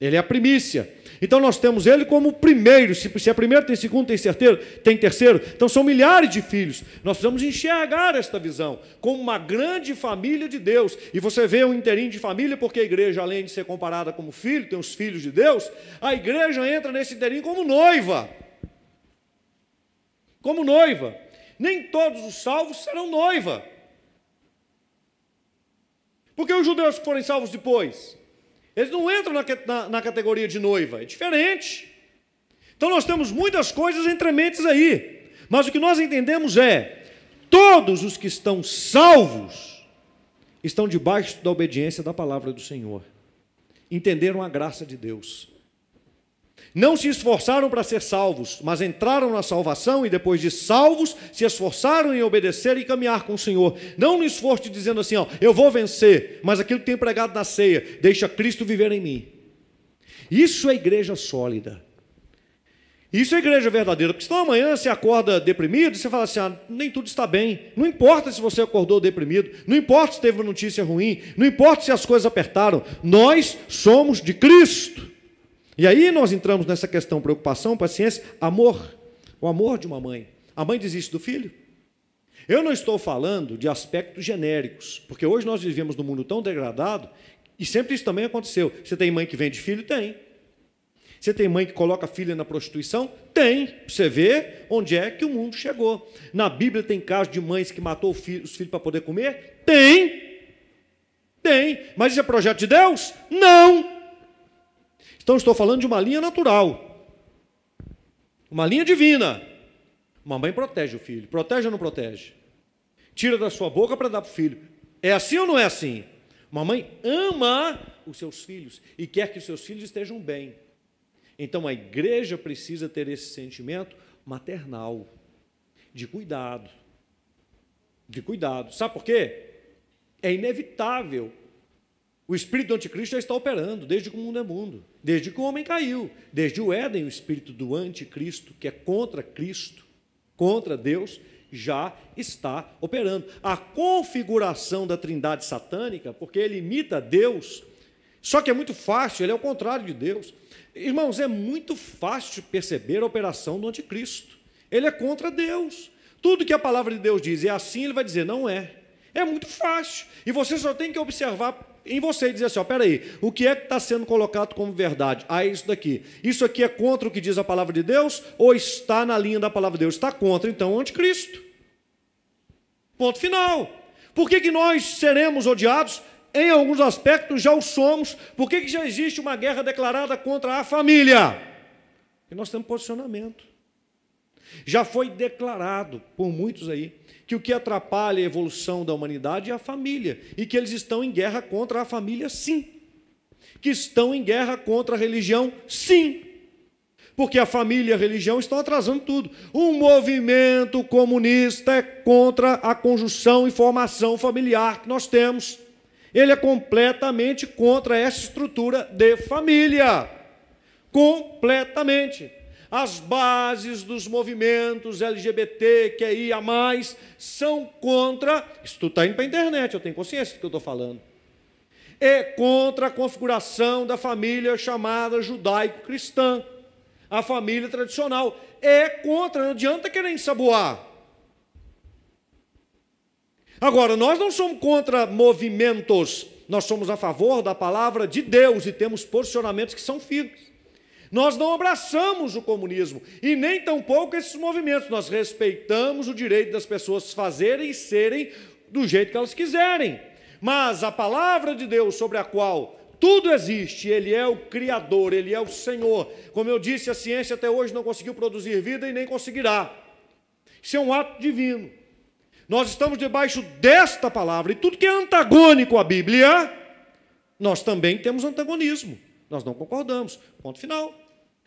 ele é a primícia. Então nós temos ele como o primeiro. Se, se é primeiro, tem segundo, tem terceiro, tem terceiro. Então são milhares de filhos. Nós precisamos enxergar esta visão como uma grande família de Deus. E você vê um inteirinho de família, porque a igreja, além de ser comparada como filho, tem os filhos de Deus, a igreja entra nesse inteirinho como noiva. Como noiva. Nem todos os salvos serão noiva. Porque os judeus que forem salvos depois, eles não entram na, na, na categoria de noiva, é diferente. Então nós temos muitas coisas entrementes aí. Mas o que nós entendemos é: todos os que estão salvos estão debaixo da obediência da palavra do Senhor. Entenderam a graça de Deus. Não se esforçaram para ser salvos, mas entraram na salvação e depois de salvos se esforçaram em obedecer e caminhar com o Senhor. Não no esforço de dizendo assim, ó, eu vou vencer, mas aquilo que tem pregado na ceia, deixa Cristo viver em mim. Isso é igreja sólida. Isso é igreja verdadeira, porque senão amanhã você acorda deprimido e você fala assim: ah, nem tudo está bem. Não importa se você acordou deprimido, não importa se teve uma notícia ruim, não importa se as coisas apertaram, nós somos de Cristo. E aí nós entramos nessa questão preocupação, paciência, amor. O amor de uma mãe. A mãe desiste do filho? Eu não estou falando de aspectos genéricos, porque hoje nós vivemos num mundo tão degradado e sempre isso também aconteceu. Você tem mãe que vende filho? Tem. Você tem mãe que coloca filha na prostituição? Tem. Você vê onde é que o mundo chegou. Na Bíblia tem casos de mães que matou os filhos para poder comer? Tem. Tem. Mas isso é projeto de Deus? Não. Então, estou falando de uma linha natural, uma linha divina. Uma mãe protege o filho, protege ou não protege? Tira da sua boca para dar para o filho. É assim ou não é assim? Uma mãe ama os seus filhos e quer que os seus filhos estejam bem. Então a igreja precisa ter esse sentimento maternal, de cuidado. De cuidado. Sabe por quê? É inevitável o espírito do anticristo já está operando desde que o mundo é mundo, desde que o homem caiu, desde o Éden, o espírito do anticristo, que é contra Cristo, contra Deus, já está operando. A configuração da trindade satânica, porque ele imita Deus, Só que é muito fácil, ele é o contrário de Deus. Irmãos, é muito fácil perceber a operação do anticristo. Ele é contra Deus. Tudo que a palavra de Deus diz é assim, ele vai dizer, não é. É muito fácil. E você só tem que observar em você e dizer assim: ó, peraí, o que é que está sendo colocado como verdade? Ah, é isso daqui. Isso aqui é contra o que diz a palavra de Deus ou está na linha da palavra de Deus? Está contra, então, o anticristo. Ponto final. Por que, que nós seremos odiados? Em alguns aspectos já o somos. Por que, que já existe uma guerra declarada contra a família? Porque nós temos posicionamento. Já foi declarado por muitos aí que o que atrapalha a evolução da humanidade é a família e que eles estão em guerra contra a família, sim. Que estão em guerra contra a religião, sim. Porque a família e a religião estão atrasando tudo. O movimento comunista é contra a conjunção e formação familiar que nós temos. Ele é completamente contra essa estrutura de família. Completamente as bases dos movimentos LGBT, que mais, são contra. Isso tudo está indo para a internet, eu tenho consciência do que eu estou falando. É contra a configuração da família chamada judaico-cristã, a família tradicional. É contra, não adianta querer ensaboar. Agora, nós não somos contra movimentos, nós somos a favor da palavra de Deus e temos posicionamentos que são firmes. Nós não abraçamos o comunismo e nem tampouco esses movimentos. Nós respeitamos o direito das pessoas fazerem e serem do jeito que elas quiserem. Mas a palavra de Deus sobre a qual tudo existe, Ele é o Criador, Ele é o Senhor. Como eu disse, a ciência até hoje não conseguiu produzir vida e nem conseguirá. Isso é um ato divino. Nós estamos debaixo desta palavra, e tudo que é antagônico à Bíblia, nós também temos antagonismo. Nós não concordamos. Ponto final.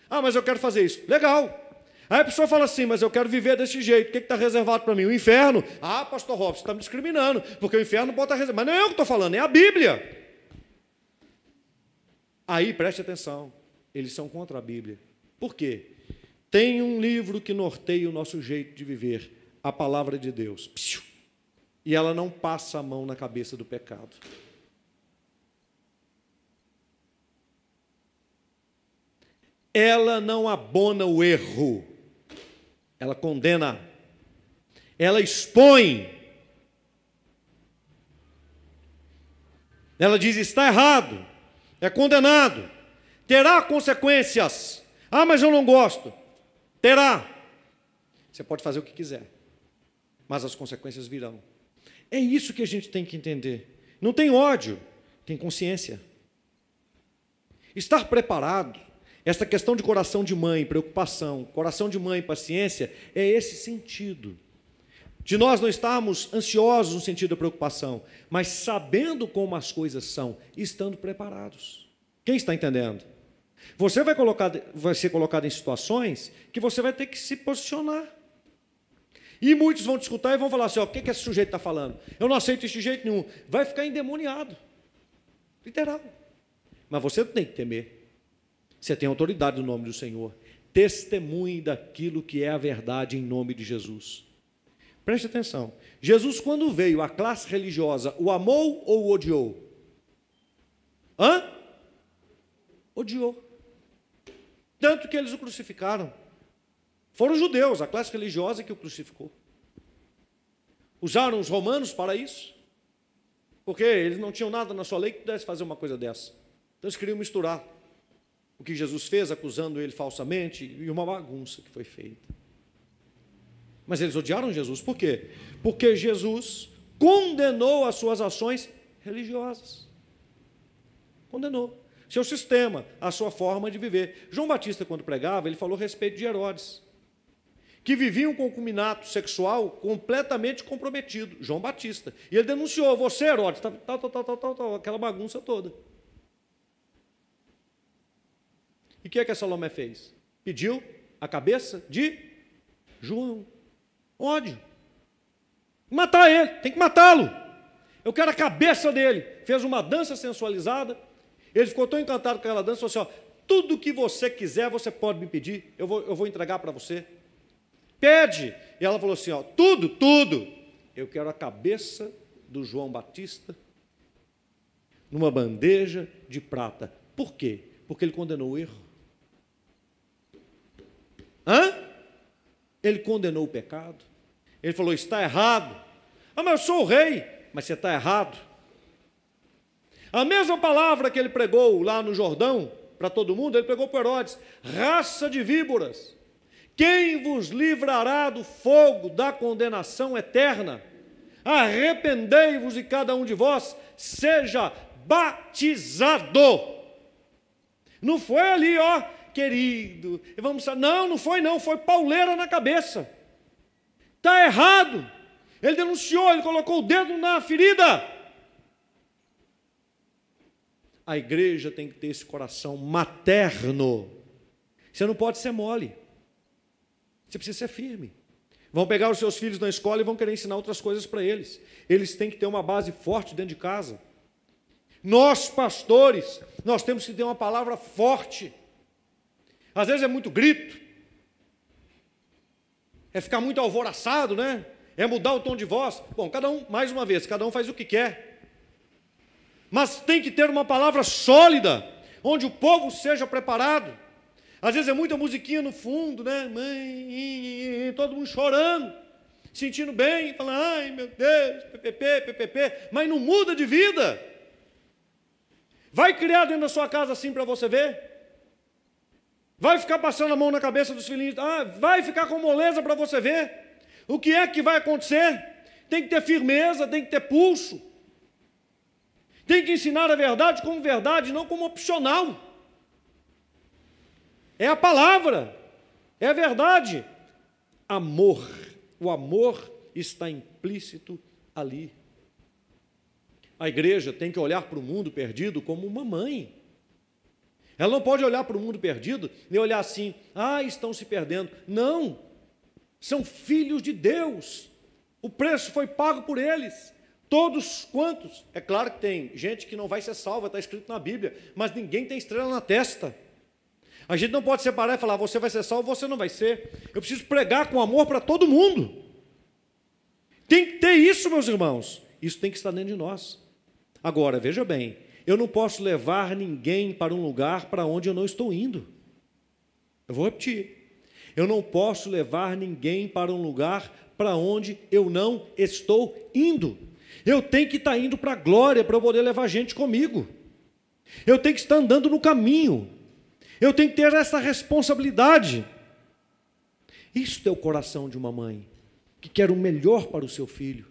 Ah, mas eu quero fazer isso. Legal. Aí a pessoa fala assim, mas eu quero viver desse jeito. O que está reservado para mim? O inferno? Ah, pastor Robson, está me discriminando, porque o inferno pode estar reservado. Mas não é eu que estou falando, é a Bíblia. Aí, preste atenção, eles são contra a Bíblia. Por quê? Tem um livro que norteia o nosso jeito de viver, a palavra de Deus. E ela não passa a mão na cabeça do pecado. Ela não abona o erro, ela condena, ela expõe, ela diz: está errado, é condenado, terá consequências. Ah, mas eu não gosto. Terá. Você pode fazer o que quiser, mas as consequências virão. É isso que a gente tem que entender. Não tem ódio, tem consciência. Estar preparado esta questão de coração de mãe, preocupação, coração de mãe, paciência, é esse sentido. De nós não estarmos ansiosos no sentido da preocupação, mas sabendo como as coisas são, estando preparados. Quem está entendendo? Você vai, colocar, vai ser colocado em situações que você vai ter que se posicionar. E muitos vão te escutar e vão falar assim: ó, o que, que esse sujeito está falando? Eu não aceito isso de jeito nenhum. Vai ficar endemoniado. Literal. Mas você não tem que temer. Você tem autoridade no nome do Senhor. Testemunhe daquilo que é a verdade em nome de Jesus. Preste atenção. Jesus, quando veio, a classe religiosa o amou ou o odiou? Hã? Odiou. Tanto que eles o crucificaram. Foram os judeus, a classe religiosa que o crucificou. Usaram os romanos para isso? Porque eles não tinham nada na sua lei que pudesse fazer uma coisa dessa. Então eles queriam misturar o que Jesus fez, acusando ele falsamente, e uma bagunça que foi feita. Mas eles odiaram Jesus, por quê? Porque Jesus condenou as suas ações religiosas. Condenou. Seu sistema, a sua forma de viver. João Batista, quando pregava, ele falou a respeito de Herodes, que vivia um concubinato sexual completamente comprometido. João Batista. E ele denunciou: você, Herodes, tal, tal, tal, tal, tal, aquela bagunça toda. E o que é que a Salomé fez? Pediu a cabeça de João. Ódio. Matar ele, tem que matá-lo. Eu quero a cabeça dele. Fez uma dança sensualizada. Ele ficou tão encantado com aquela dança, falou assim: ó, tudo que você quiser, você pode me pedir, eu vou, eu vou entregar para você. Pede. E ela falou assim: ó, tudo, tudo. Eu quero a cabeça do João Batista. numa bandeja de prata. Por quê? Porque ele condenou o erro. Hã? Ele condenou o pecado. Ele falou: está errado. Ah, mas eu sou o rei. Mas você está errado. A mesma palavra que ele pregou lá no Jordão, para todo mundo, ele pregou para Herodes: raça de víboras. Quem vos livrará do fogo da condenação eterna? Arrependei-vos e cada um de vós seja batizado. Não foi ali, ó, querido, vamos Não, não foi não, foi pauleira na cabeça. Está errado. Ele denunciou, ele colocou o dedo na ferida. A igreja tem que ter esse coração materno. Você não pode ser mole. Você precisa ser firme. Vão pegar os seus filhos na escola e vão querer ensinar outras coisas para eles. Eles têm que ter uma base forte dentro de casa. Nós, pastores, nós temos que ter uma palavra forte. Às vezes é muito grito, é ficar muito alvoroçado, né? É mudar o tom de voz. Bom, cada um, mais uma vez, cada um faz o que quer. Mas tem que ter uma palavra sólida, onde o povo seja preparado. Às vezes é muita musiquinha no fundo, né? Todo mundo chorando, sentindo bem, falando, ai meu Deus, PPP, PPP, mas não muda de vida. Vai criar dentro da sua casa assim para você ver? Vai ficar passando a mão na cabeça dos filhinhos? Ah, vai ficar com moleza para você ver? O que é que vai acontecer? Tem que ter firmeza, tem que ter pulso. Tem que ensinar a verdade como verdade, não como opcional. É a palavra, é a verdade. Amor. O amor está implícito ali. A igreja tem que olhar para o mundo perdido como uma mãe. Ela não pode olhar para o mundo perdido e olhar assim, ah, estão se perdendo. Não, são filhos de Deus. O preço foi pago por eles. Todos quantos? É claro que tem gente que não vai ser salva, está escrito na Bíblia, mas ninguém tem estrela na testa. A gente não pode separar e falar, você vai ser salvo, você não vai ser. Eu preciso pregar com amor para todo mundo. Tem que ter isso, meus irmãos. Isso tem que estar dentro de nós. Agora, veja bem, eu não posso levar ninguém para um lugar para onde eu não estou indo. Eu vou repetir. Eu não posso levar ninguém para um lugar para onde eu não estou indo. Eu tenho que estar indo para a glória para eu poder levar gente comigo. Eu tenho que estar andando no caminho. Eu tenho que ter essa responsabilidade. Isso é o coração de uma mãe que quer o melhor para o seu filho.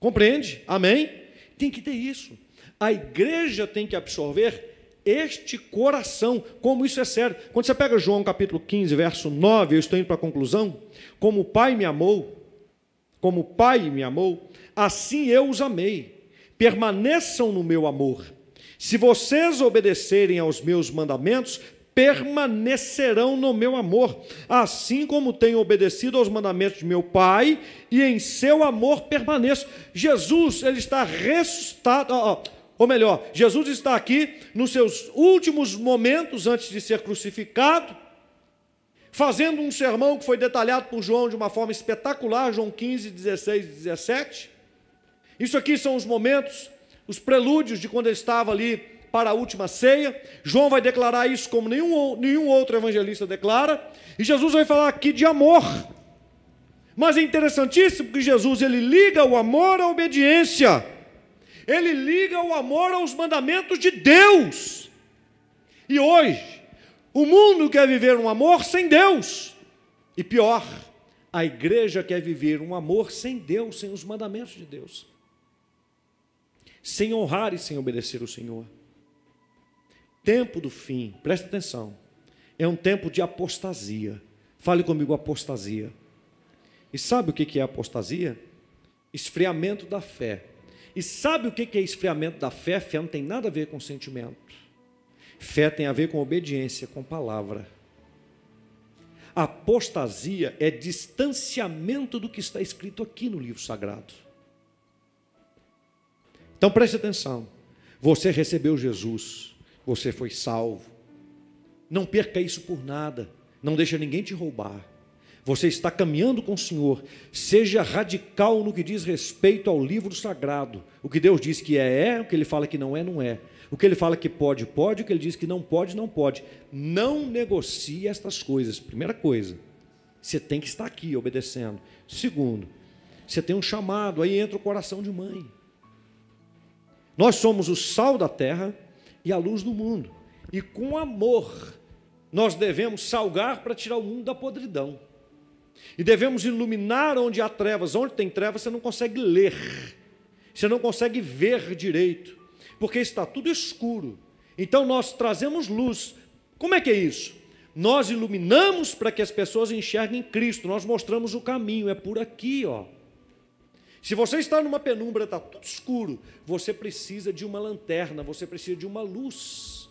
Compreende? Amém? Tem que ter isso. A igreja tem que absorver este coração, como isso é sério. Quando você pega João capítulo 15, verso 9, eu estou indo para a conclusão. Como o Pai me amou, como o Pai me amou, assim eu os amei. Permaneçam no meu amor. Se vocês obedecerem aos meus mandamentos, permanecerão no meu amor, assim como tenho obedecido aos mandamentos de meu Pai, e em seu amor permaneço. Jesus, ele está ressuscitado, ou melhor, Jesus está aqui nos seus últimos momentos antes de ser crucificado, fazendo um sermão que foi detalhado por João de uma forma espetacular, João 15, 16 e 17. Isso aqui são os momentos, os prelúdios de quando ele estava ali para a última ceia. João vai declarar isso como nenhum, nenhum outro evangelista declara. E Jesus vai falar aqui de amor. Mas é interessantíssimo que Jesus ele liga o amor à obediência. Ele liga o amor aos mandamentos de Deus. E hoje, o mundo quer viver um amor sem Deus. E pior, a igreja quer viver um amor sem Deus, sem os mandamentos de Deus. Sem honrar e sem obedecer o Senhor. Tempo do fim, preste atenção, é um tempo de apostasia. Fale comigo, apostasia. E sabe o que é apostasia? Esfriamento da fé. E sabe o que é esfriamento da fé? Fé não tem nada a ver com sentimento. Fé tem a ver com obediência, com palavra. Apostasia é distanciamento do que está escrito aqui no livro sagrado. Então preste atenção. Você recebeu Jesus você foi salvo. Não perca isso por nada. Não deixa ninguém te roubar. Você está caminhando com o Senhor. Seja radical no que diz respeito ao livro sagrado. O que Deus diz que é, é. O que Ele fala que não é, não é. O que Ele fala que pode, pode. O que Ele diz que não pode, não pode. Não negocie estas coisas. Primeira coisa, você tem que estar aqui obedecendo. Segundo, você tem um chamado. Aí entra o coração de mãe. Nós somos o sal da terra e a luz do mundo. E com amor, nós devemos salgar para tirar o mundo da podridão. E devemos iluminar onde há trevas. Onde tem trevas, você não consegue ler, você não consegue ver direito, porque está tudo escuro. Então nós trazemos luz. Como é que é isso? Nós iluminamos para que as pessoas enxerguem Cristo, nós mostramos o caminho, é por aqui, ó. Se você está numa penumbra, está tudo escuro, você precisa de uma lanterna, você precisa de uma luz.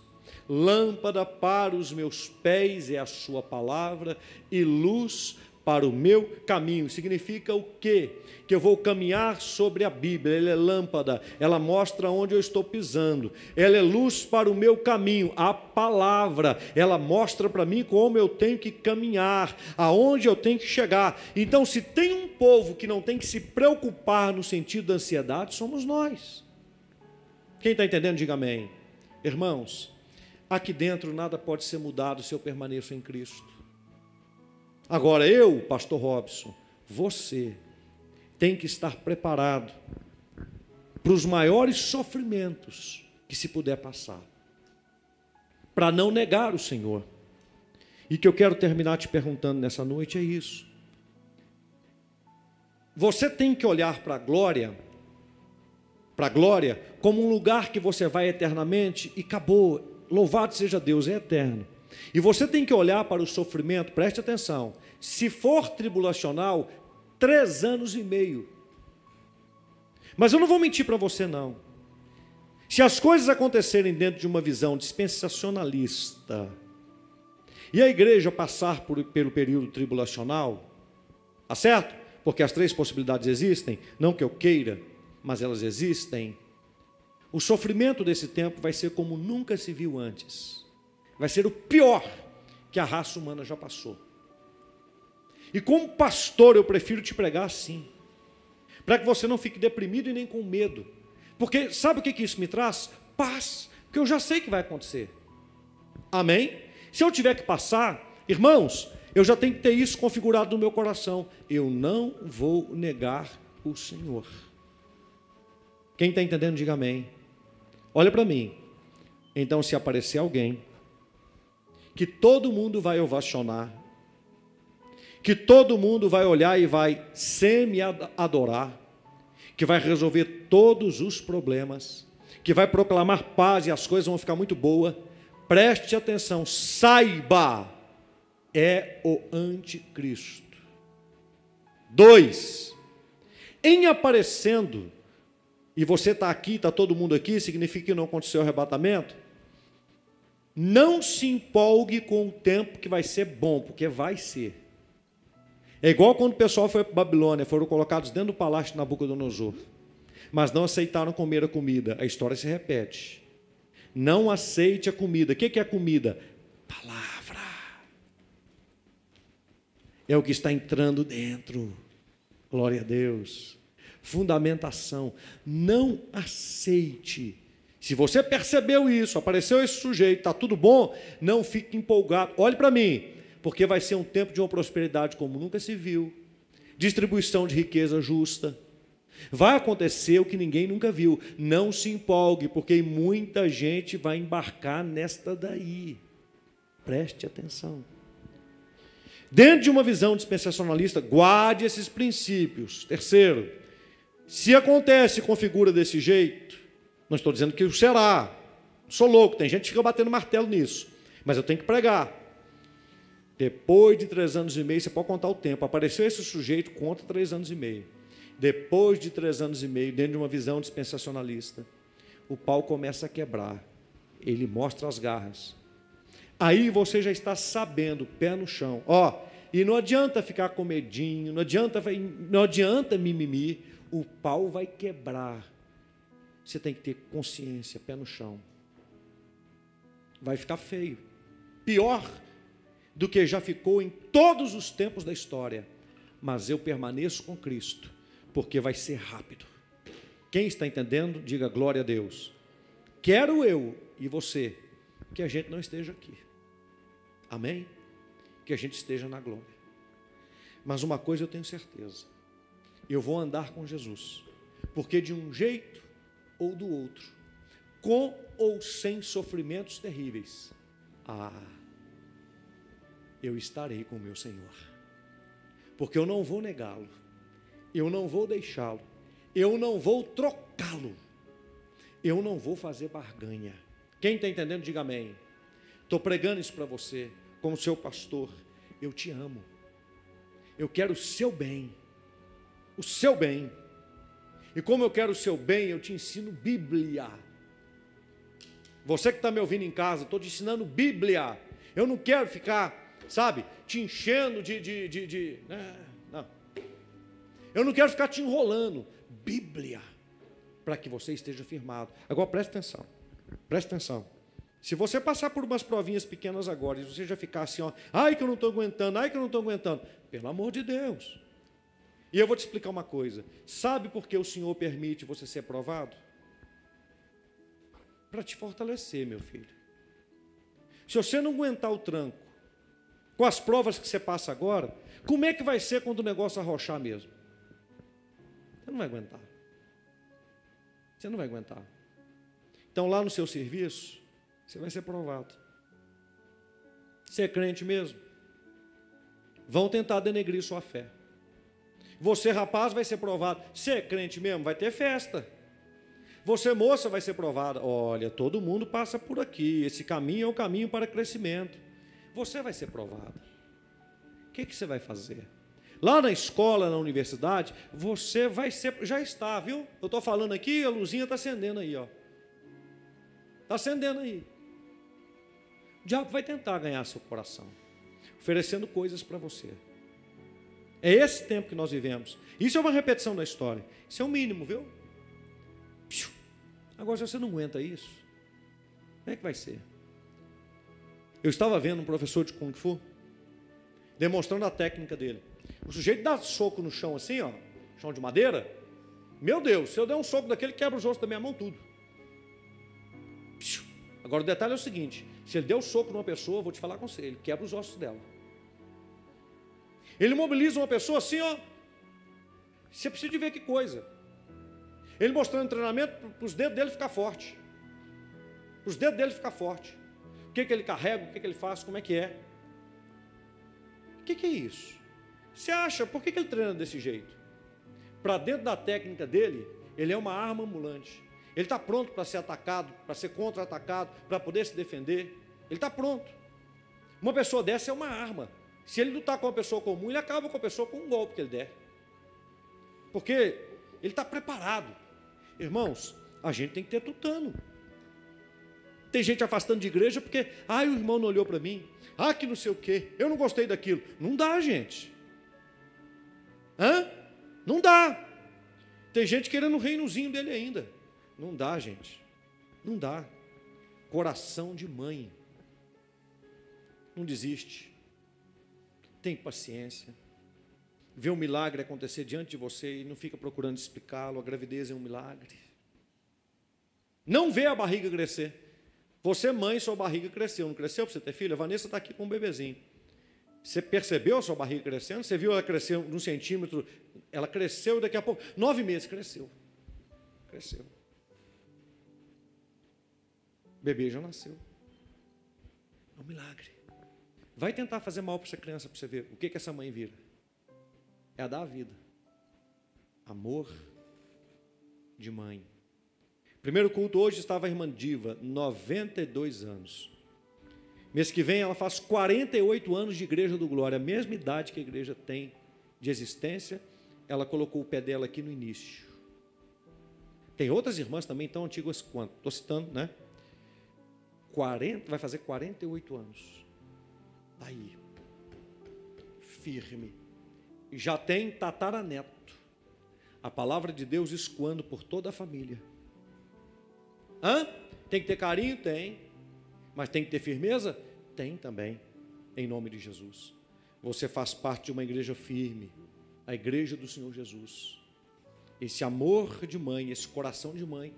Lâmpada para os meus pés é a sua palavra, e luz para o meu caminho. Significa o quê? Que eu vou caminhar sobre a Bíblia. Ela é lâmpada, ela mostra onde eu estou pisando. Ela é luz para o meu caminho. A palavra, ela mostra para mim como eu tenho que caminhar, aonde eu tenho que chegar. Então, se tem um povo que não tem que se preocupar no sentido da ansiedade, somos nós. Quem está entendendo, diga amém. Irmãos, aqui dentro nada pode ser mudado se eu permaneço em Cristo. Agora, eu, pastor Robson, você tem que estar preparado para os maiores sofrimentos que se puder passar, para não negar o Senhor. E que eu quero terminar te perguntando nessa noite é isso. Você tem que olhar para a glória, para a glória, como um lugar que você vai eternamente e acabou. Louvado seja Deus, é eterno. E você tem que olhar para o sofrimento, preste atenção. Se for tribulacional, três anos e meio. Mas eu não vou mentir para você, não. Se as coisas acontecerem dentro de uma visão dispensacionalista e a igreja passar por, pelo período tribulacional, tá certo? Porque as três possibilidades existem, não que eu queira, mas elas existem. O sofrimento desse tempo vai ser como nunca se viu antes vai ser o pior que a raça humana já passou. E como pastor, eu prefiro te pregar assim, para que você não fique deprimido e nem com medo, porque sabe o que, isso me traz? Paz, porque eu já sei que vai acontecer. Amém? Se eu tiver que passar, irmãos, eu já tenho que ter isso configurado no meu coração. Eu não vou negar o Senhor. Quem está entendendo, diga amém. Olha para mim. Então, se aparecer alguém que todo mundo vai ovacionar, que todo mundo vai olhar e vai semi-adorar, que vai resolver todos os problemas, que vai proclamar paz e as coisas vão ficar muito boas. Preste atenção, saiba, é o anticristo. Dois, em aparecendo, e você está aqui, está todo mundo aqui, significa que não aconteceu o arrebatamento? Não se empolgue com o tempo que vai ser bom, porque vai ser. É igual quando o pessoal foi para Babilônia, foram colocados dentro do palácio de Nabucodonosor, mas não aceitaram comer a comida. A história se repete. Não aceite a comida. O que é comida? Palavra. É o que está entrando dentro. Glória a Deus. Fundamentação. Não aceite se você percebeu isso, apareceu esse sujeito, está tudo bom, não fique empolgado. Olhe para mim, porque vai ser um tempo de uma prosperidade como nunca se viu distribuição de riqueza justa. Vai acontecer o que ninguém nunca viu. Não se empolgue, porque muita gente vai embarcar nesta daí. Preste atenção. Dentro de uma visão dispensacionalista, guarde esses princípios. Terceiro, se acontece e configura desse jeito, não estou dizendo que o será. Sou louco, tem gente que fica batendo martelo nisso. Mas eu tenho que pregar. Depois de três anos e meio, você pode contar o tempo. Apareceu esse sujeito, conta três anos e meio. Depois de três anos e meio, dentro de uma visão dispensacionalista, o pau começa a quebrar. Ele mostra as garras. Aí você já está sabendo, pé no chão. Ó, e não adianta ficar com medinho, não adianta, não adianta mimimi. O pau vai quebrar você tem que ter consciência, pé no chão. Vai ficar feio. Pior, do que já ficou em todos os tempos da história. Mas eu permaneço com Cristo, porque vai ser rápido. Quem está entendendo, diga glória a Deus. Quero eu e você que a gente não esteja aqui. Amém? Que a gente esteja na glória. Mas uma coisa eu tenho certeza: eu vou andar com Jesus, porque de um jeito ou do outro, com ou sem sofrimentos terríveis, ah, eu estarei com o meu Senhor, porque eu não vou negá-lo, eu não vou deixá-lo, eu não vou trocá-lo, eu não vou fazer barganha. Quem está entendendo, diga amém. Estou pregando isso para você, como seu pastor. Eu te amo. Eu quero o seu bem. O seu bem. E como eu quero o seu bem, eu te ensino Bíblia. Você que está me ouvindo em casa, estou te ensinando Bíblia. Eu não quero ficar, sabe, te enchendo de. de, de, de né? Não. Eu não quero ficar te enrolando. Bíblia. Para que você esteja firmado. Agora preste atenção. Preste atenção. Se você passar por umas provinhas pequenas agora e você já ficar assim, ó, ai que eu não estou aguentando, ai que eu não estou aguentando, pelo amor de Deus. E eu vou te explicar uma coisa. Sabe por que o Senhor permite você ser provado? Para te fortalecer, meu filho. Se você não aguentar o tranco, com as provas que você passa agora, como é que vai ser quando o negócio arrochar mesmo? Você não vai aguentar. Você não vai aguentar. Então, lá no seu serviço, você vai ser provado. Você é crente mesmo? Vão tentar denegrir sua fé. Você, rapaz, vai ser provado. Você é crente mesmo? Vai ter festa. Você, moça, vai ser provada. Olha, todo mundo passa por aqui. Esse caminho é o caminho para crescimento. Você vai ser provado. O que, que você vai fazer? Lá na escola, na universidade, você vai ser. Já está, viu? Eu estou falando aqui, a luzinha está acendendo aí, ó. Está acendendo aí. O diabo vai tentar ganhar seu coração, oferecendo coisas para você. É esse tempo que nós vivemos. Isso é uma repetição da história. Isso é o mínimo, viu? Agora, se você não aguenta isso, como é que vai ser? Eu estava vendo um professor de Kung Fu demonstrando a técnica dele. O sujeito dá soco no chão assim, ó, chão de madeira. Meu Deus, se eu der um soco daquele, quebra os ossos da minha mão tudo. Agora o detalhe é o seguinte: se ele deu um soco numa pessoa, vou te falar com você, ele quebra os ossos dela. Ele mobiliza uma pessoa assim, ó. Você precisa de ver que coisa. Ele mostrando treinamento para os dedos dele ficar forte. Para os dedos dele ficar forte. O que, que ele carrega, o que, que ele faz, como é que é. O que, que é isso? Você acha, por que, que ele treina desse jeito? Para dentro da técnica dele, ele é uma arma ambulante. Ele está pronto para ser atacado, para ser contra-atacado, para poder se defender. Ele está pronto. Uma pessoa dessa é uma arma. Se ele lutar com uma pessoa comum, ele acaba com a pessoa com um golpe que ele der. Porque ele está preparado. Irmãos, a gente tem que ter tutano. Tem gente afastando de igreja porque, ah, o irmão não olhou para mim. Ah, que não sei o quê. Eu não gostei daquilo. Não dá, gente. Hã? Não dá. Tem gente querendo o reinozinho dele ainda. Não dá, gente. Não dá. Coração de mãe. Não desiste. Tem paciência. Vê um milagre acontecer diante de você e não fica procurando explicá-lo. A gravidez é um milagre. Não vê a barriga crescer. Você, mãe, sua barriga cresceu. Não cresceu para você ter filho? A Vanessa está aqui com um bebezinho. Você percebeu a sua barriga crescendo? Você viu ela crescer um centímetro? Ela cresceu daqui a pouco. Nove meses cresceu. Cresceu. O bebê já nasceu. É um milagre. Vai tentar fazer mal para essa criança para você ver o que, que essa mãe vira. É a dar a vida. Amor de mãe. Primeiro culto hoje estava a irmã Diva, 92 anos. Mês que vem ela faz 48 anos de Igreja do Glória, a mesma idade que a igreja tem de existência. Ela colocou o pé dela aqui no início. Tem outras irmãs também tão antigas quanto. Estou citando, né? 40, vai fazer 48 anos. Está aí. Firme. Já tem tataraneto. A palavra de Deus escoando por toda a família. Hã? Tem que ter carinho? Tem. Mas tem que ter firmeza? Tem também. em nome de Jesus. Você faz parte de uma igreja firme, a igreja do Senhor Jesus. Esse amor de mãe, esse coração de mãe,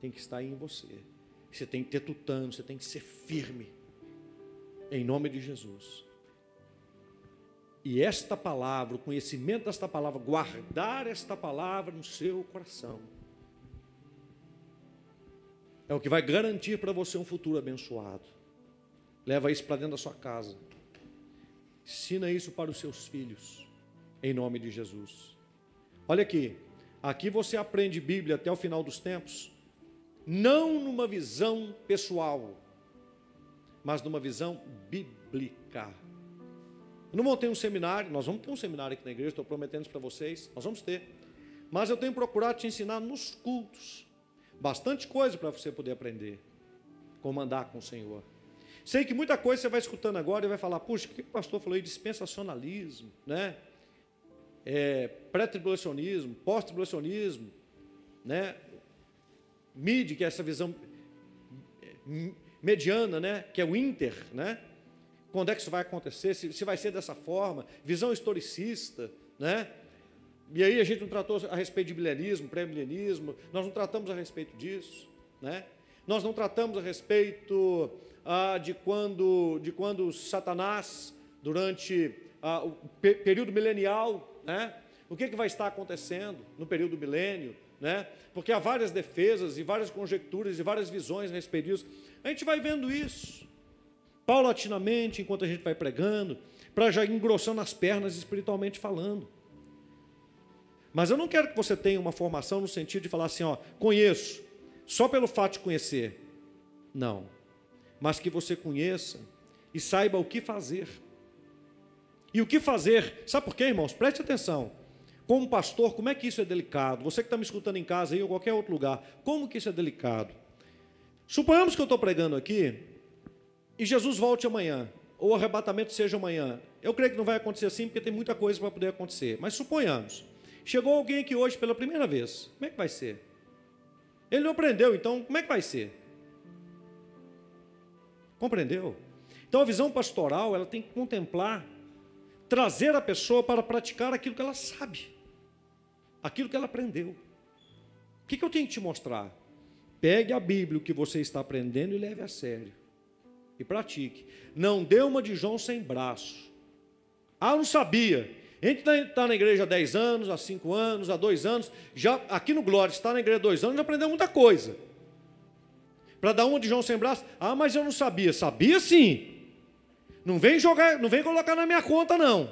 tem que estar aí em você. Você tem que ter tutano, você tem que ser firme, em nome de Jesus. E esta palavra, o conhecimento desta palavra, guardar esta palavra no seu coração, é o que vai garantir para você um futuro abençoado. Leva isso para dentro da sua casa. Ensina isso para os seus filhos, em nome de Jesus. Olha aqui, aqui você aprende Bíblia até o final dos tempos, não numa visão pessoal, mas numa visão bíblica. Eu não montei um seminário, nós vamos ter um seminário aqui na igreja, estou prometendo isso para vocês, nós vamos ter. Mas eu tenho procurado te ensinar nos cultos. Bastante coisa para você poder aprender. Como andar com o Senhor. Sei que muita coisa você vai escutando agora e vai falar, puxa, o que o pastor falou aí? Dispensacionalismo, né? É, Pré-tribulacionismo, pós-tribulacionismo, né? Mid, que é essa visão é, mediana, né? Que é o inter, né? Quando é que isso vai acontecer? Se, se vai ser dessa forma? Visão historicista, né? E aí a gente não tratou a respeito de milenismo, pré-milenismo, nós não tratamos a respeito disso, né? Nós não tratamos a respeito ah, de, quando, de quando Satanás, durante ah, o período milenial, né? O que, que vai estar acontecendo no período milênio, né? Porque há várias defesas e várias conjecturas e várias visões respeito disso. A gente vai vendo isso, paulatinamente, enquanto a gente vai pregando, para já engrossando as pernas espiritualmente falando. Mas eu não quero que você tenha uma formação no sentido de falar assim, ó, conheço, só pelo fato de conhecer. Não. Mas que você conheça e saiba o que fazer. E o que fazer? Sabe por quê, irmãos? Preste atenção. Como pastor, como é que isso é delicado? Você que está me escutando em casa aí ou qualquer outro lugar, como que isso é delicado? Suponhamos que eu estou pregando aqui e Jesus volte amanhã, ou o arrebatamento seja amanhã. Eu creio que não vai acontecer assim, porque tem muita coisa para poder acontecer. Mas suponhamos. Chegou alguém aqui hoje pela primeira vez. Como é que vai ser? Ele não aprendeu, então como é que vai ser? Compreendeu? Então a visão pastoral, ela tem que contemplar, trazer a pessoa para praticar aquilo que ela sabe, aquilo que ela aprendeu. O que, que eu tenho que te mostrar? Pegue a Bíblia, o que você está aprendendo, e leve a sério. E pratique. Não dê uma de João sem braço. Ah, não sabia. A gente está tá na igreja há 10 anos, há 5 anos, há 2 anos. Já aqui no Glória, está na igreja há 2 anos, já aprendeu muita coisa. Para dar uma de João sem braço, ah, mas eu não sabia. Sabia sim. Não vem jogar, não vem colocar na minha conta, não.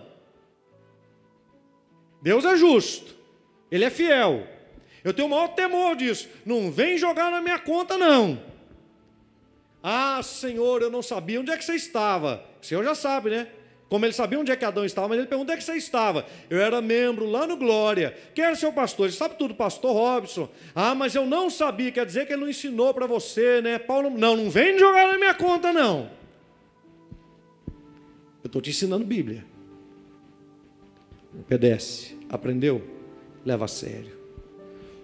Deus é justo. Ele é fiel. Eu tenho o maior temor disso. Não vem jogar na minha conta, não. Ah, Senhor, eu não sabia onde é que você estava. O Senhor já sabe, né? Como ele sabia onde é que Adão estava, mas ele perguntou onde é que você estava. Eu era membro lá no Glória. Quem era seu pastor? Ele sabe tudo, pastor Robson. Ah, mas eu não sabia, quer dizer que ele não ensinou para você, né? Paulo, não, não vem jogar na minha conta, não. Eu estou te ensinando Bíblia. Obedece. Aprendeu? Leva a sério.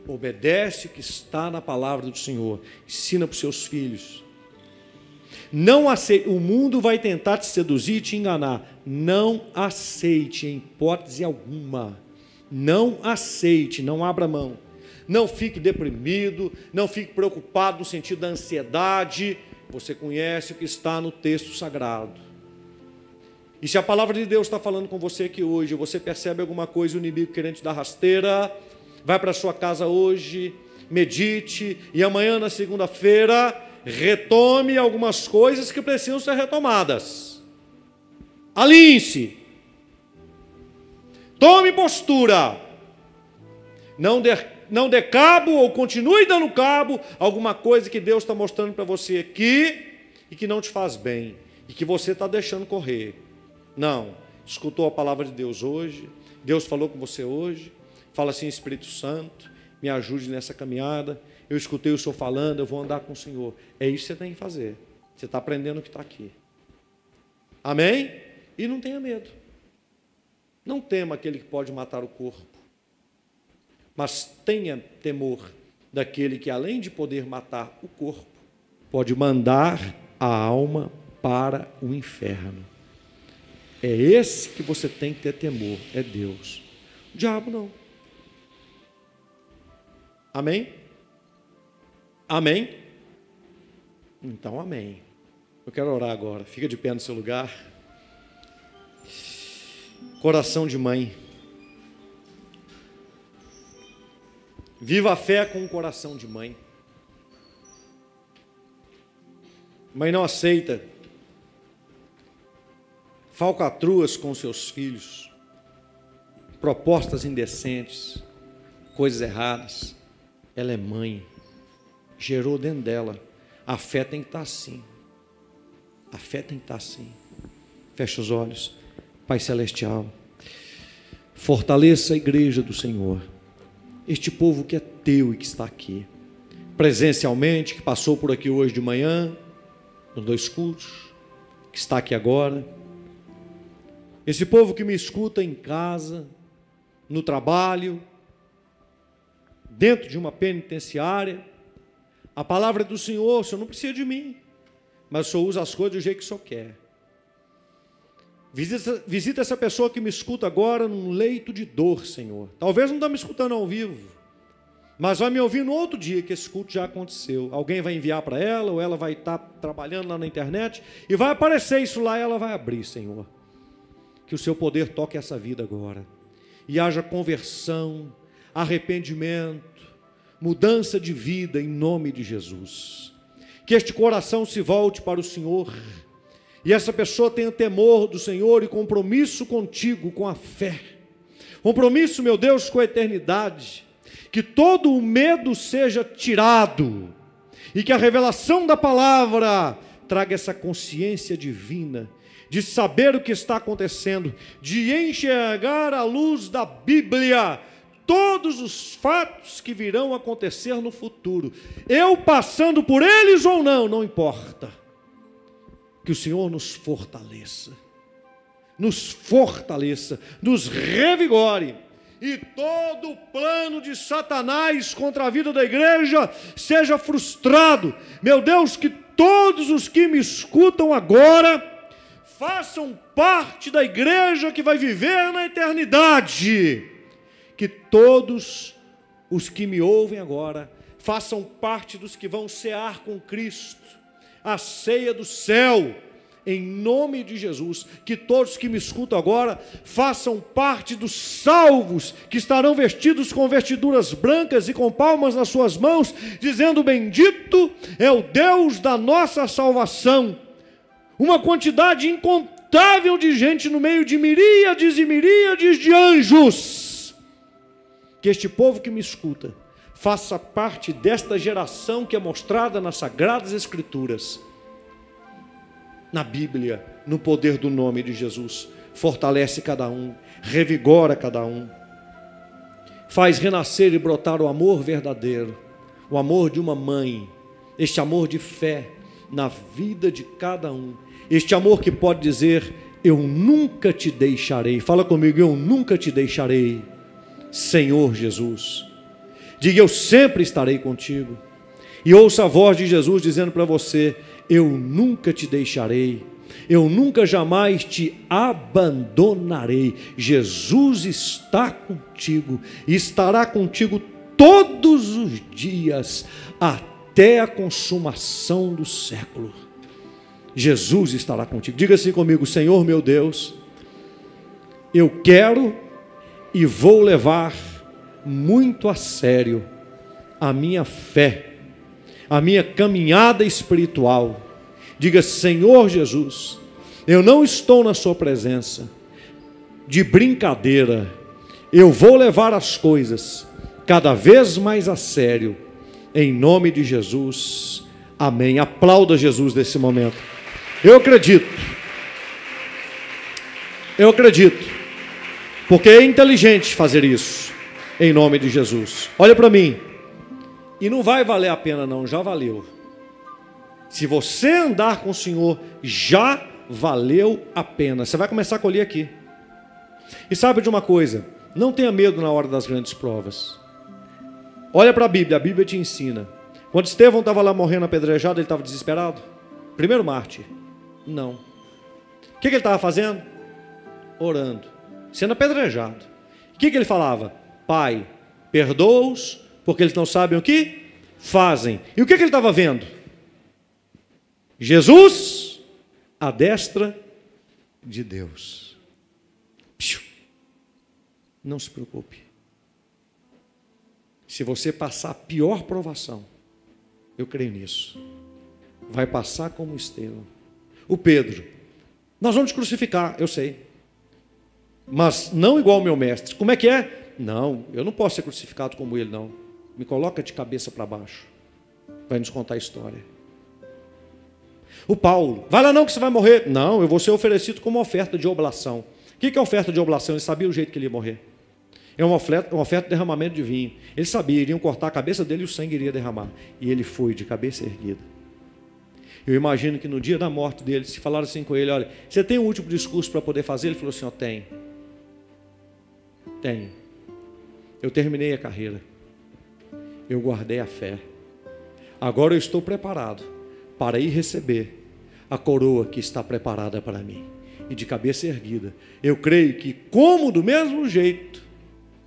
Obedece o que está na palavra do Senhor. Ensina para os seus filhos. Não aceite, o mundo vai tentar te seduzir e te enganar. Não aceite em hipótese alguma. Não aceite, não abra mão. Não fique deprimido, não fique preocupado no sentido da ansiedade. Você conhece o que está no texto sagrado. E se a palavra de Deus está falando com você aqui hoje, você percebe alguma coisa, o inimigo querendo te dar rasteira, vai para sua casa hoje, medite, e amanhã, na segunda-feira, retome algumas coisas que precisam ser retomadas. Alinhe-se. Tome postura. Não dê, não dê cabo ou continue dando cabo alguma coisa que Deus está mostrando para você aqui e que não te faz bem e que você está deixando correr. Não. Escutou a palavra de Deus hoje, Deus falou com você hoje, fala assim, Espírito Santo, me ajude nessa caminhada eu escutei o Senhor falando, eu vou andar com o Senhor. É isso que você tem que fazer. Você está aprendendo o que está aqui. Amém? E não tenha medo. Não tema aquele que pode matar o corpo. Mas tenha temor daquele que, além de poder matar o corpo, pode mandar a alma para o inferno. É esse que você tem que ter temor, é Deus. O diabo não. Amém? Amém? Então, amém. Eu quero orar agora. Fica de pé no seu lugar. Coração de mãe. Viva a fé com o coração de mãe. Mãe não aceita falcatruas com seus filhos, propostas indecentes, coisas erradas. Ela é mãe, gerou dentro dela. A fé tem que estar assim. A fé tem que estar assim. Fecha os olhos. Pai Celestial, fortaleça a igreja do Senhor, este povo que é teu e que está aqui, presencialmente, que passou por aqui hoje de manhã, nos dois cultos, que está aqui agora, esse povo que me escuta em casa, no trabalho, dentro de uma penitenciária, a palavra do Senhor, o Senhor não precisa de mim, mas o Senhor usa as coisas do jeito que o Senhor quer. Visita, visita essa pessoa que me escuta agora num leito de dor, Senhor. Talvez não está me escutando ao vivo, mas vai me ouvir no outro dia que esse culto já aconteceu. Alguém vai enviar para ela, ou ela vai estar tá trabalhando lá na internet, e vai aparecer isso lá e ela vai abrir, Senhor. Que o seu poder toque essa vida agora. E haja conversão, arrependimento, mudança de vida em nome de Jesus. Que este coração se volte para o Senhor e essa pessoa tenha temor do Senhor e compromisso contigo, com a fé. Compromisso, meu Deus, com a eternidade. Que todo o medo seja tirado e que a revelação da palavra traga essa consciência divina de saber o que está acontecendo, de enxergar a luz da Bíblia todos os fatos que virão acontecer no futuro. Eu passando por eles ou não, não importa que o Senhor nos fortaleça, nos fortaleça, nos revigore, e todo o plano de Satanás contra a vida da igreja seja frustrado. Meu Deus, que todos os que me escutam agora façam parte da igreja que vai viver na eternidade. Que todos os que me ouvem agora façam parte dos que vão cear com Cristo a ceia do céu, em nome de Jesus. Que todos que me escutam agora façam parte dos salvos, que estarão vestidos com vestiduras brancas e com palmas nas suas mãos, dizendo: Bendito é o Deus da nossa salvação. Uma quantidade incontável de gente no meio de miríades e miríades de anjos. Que este povo que me escuta faça parte desta geração que é mostrada nas Sagradas Escrituras, na Bíblia, no poder do nome de Jesus. Fortalece cada um, revigora cada um, faz renascer e brotar o amor verdadeiro, o amor de uma mãe, este amor de fé na vida de cada um, este amor que pode dizer: Eu nunca te deixarei. Fala comigo, eu nunca te deixarei, Senhor Jesus. Diga: Eu sempre estarei contigo. E ouça a voz de Jesus dizendo para você: Eu nunca te deixarei. Eu nunca jamais te abandonarei. Jesus está contigo, estará contigo todos os dias, até a consumação do século. Jesus estará contigo. Diga assim comigo: Senhor meu Deus, eu quero e vou levar muito a sério a minha fé, a minha caminhada espiritual. Diga, Senhor Jesus, eu não estou na Sua presença de brincadeira, eu vou levar as coisas cada vez mais a sério, em nome de Jesus. Amém. Aplauda Jesus nesse momento. Eu acredito. Eu acredito. Porque é inteligente fazer isso em nome de Jesus. Olha para mim. E não vai valer a pena, não, já valeu. Se você andar com o Senhor, já valeu a pena. Você vai começar a colher aqui. E sabe de uma coisa? Não tenha medo na hora das grandes provas. Olha para a Bíblia, a Bíblia te ensina. Quando Estevão estava lá morrendo apedrejado, ele estava desesperado? Primeiro Marte. Não. O que, que ele estava fazendo? orando, sendo apedrejado. O que, que ele falava? Pai, perdoa-os, porque eles não sabem o que fazem. E o que, que ele estava vendo? Jesus, a destra de Deus. Não se preocupe. Se você passar a pior provação, eu creio nisso. Vai passar como Estevão. O Pedro, nós vamos crucificar, eu sei. Mas não igual ao meu mestre. Como é que é? Não, eu não posso ser crucificado como ele, não. Me coloca de cabeça para baixo. Vai nos contar a história. O Paulo, vai lá não que você vai morrer. Não, eu vou ser oferecido como oferta de oblação. O que é oferta de oblação? Ele sabia o jeito que ele ia morrer. É uma oferta, uma oferta de derramamento de vinho. Ele sabia, iriam cortar a cabeça dele e o sangue iria derramar. E ele foi de cabeça erguida. Eu imagino que no dia da morte dele, se falaram assim com ele: olha, você tem um último discurso para poder fazer? Ele falou assim: ó, tenho. Tenho. Eu terminei a carreira. Eu guardei a fé. Agora eu estou preparado para ir receber a coroa que está preparada para mim. E de cabeça erguida. Eu creio que, como do mesmo jeito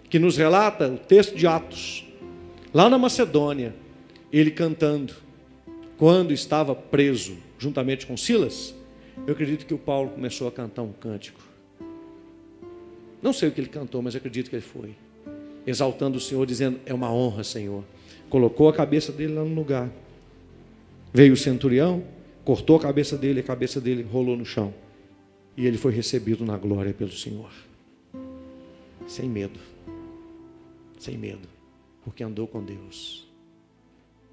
que nos relata o texto de Atos, lá na Macedônia, ele cantando, quando estava preso juntamente com Silas, eu acredito que o Paulo começou a cantar um cântico. Não sei o que ele cantou, mas acredito que ele foi. Exaltando o Senhor, dizendo: É uma honra, Senhor. Colocou a cabeça dele lá no lugar. Veio o centurião, cortou a cabeça dele, a cabeça dele rolou no chão. E ele foi recebido na glória pelo Senhor. Sem medo. Sem medo. Porque andou com Deus.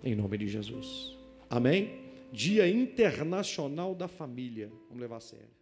Em nome de Jesus. Amém? Dia Internacional da Família. Vamos levar a sério.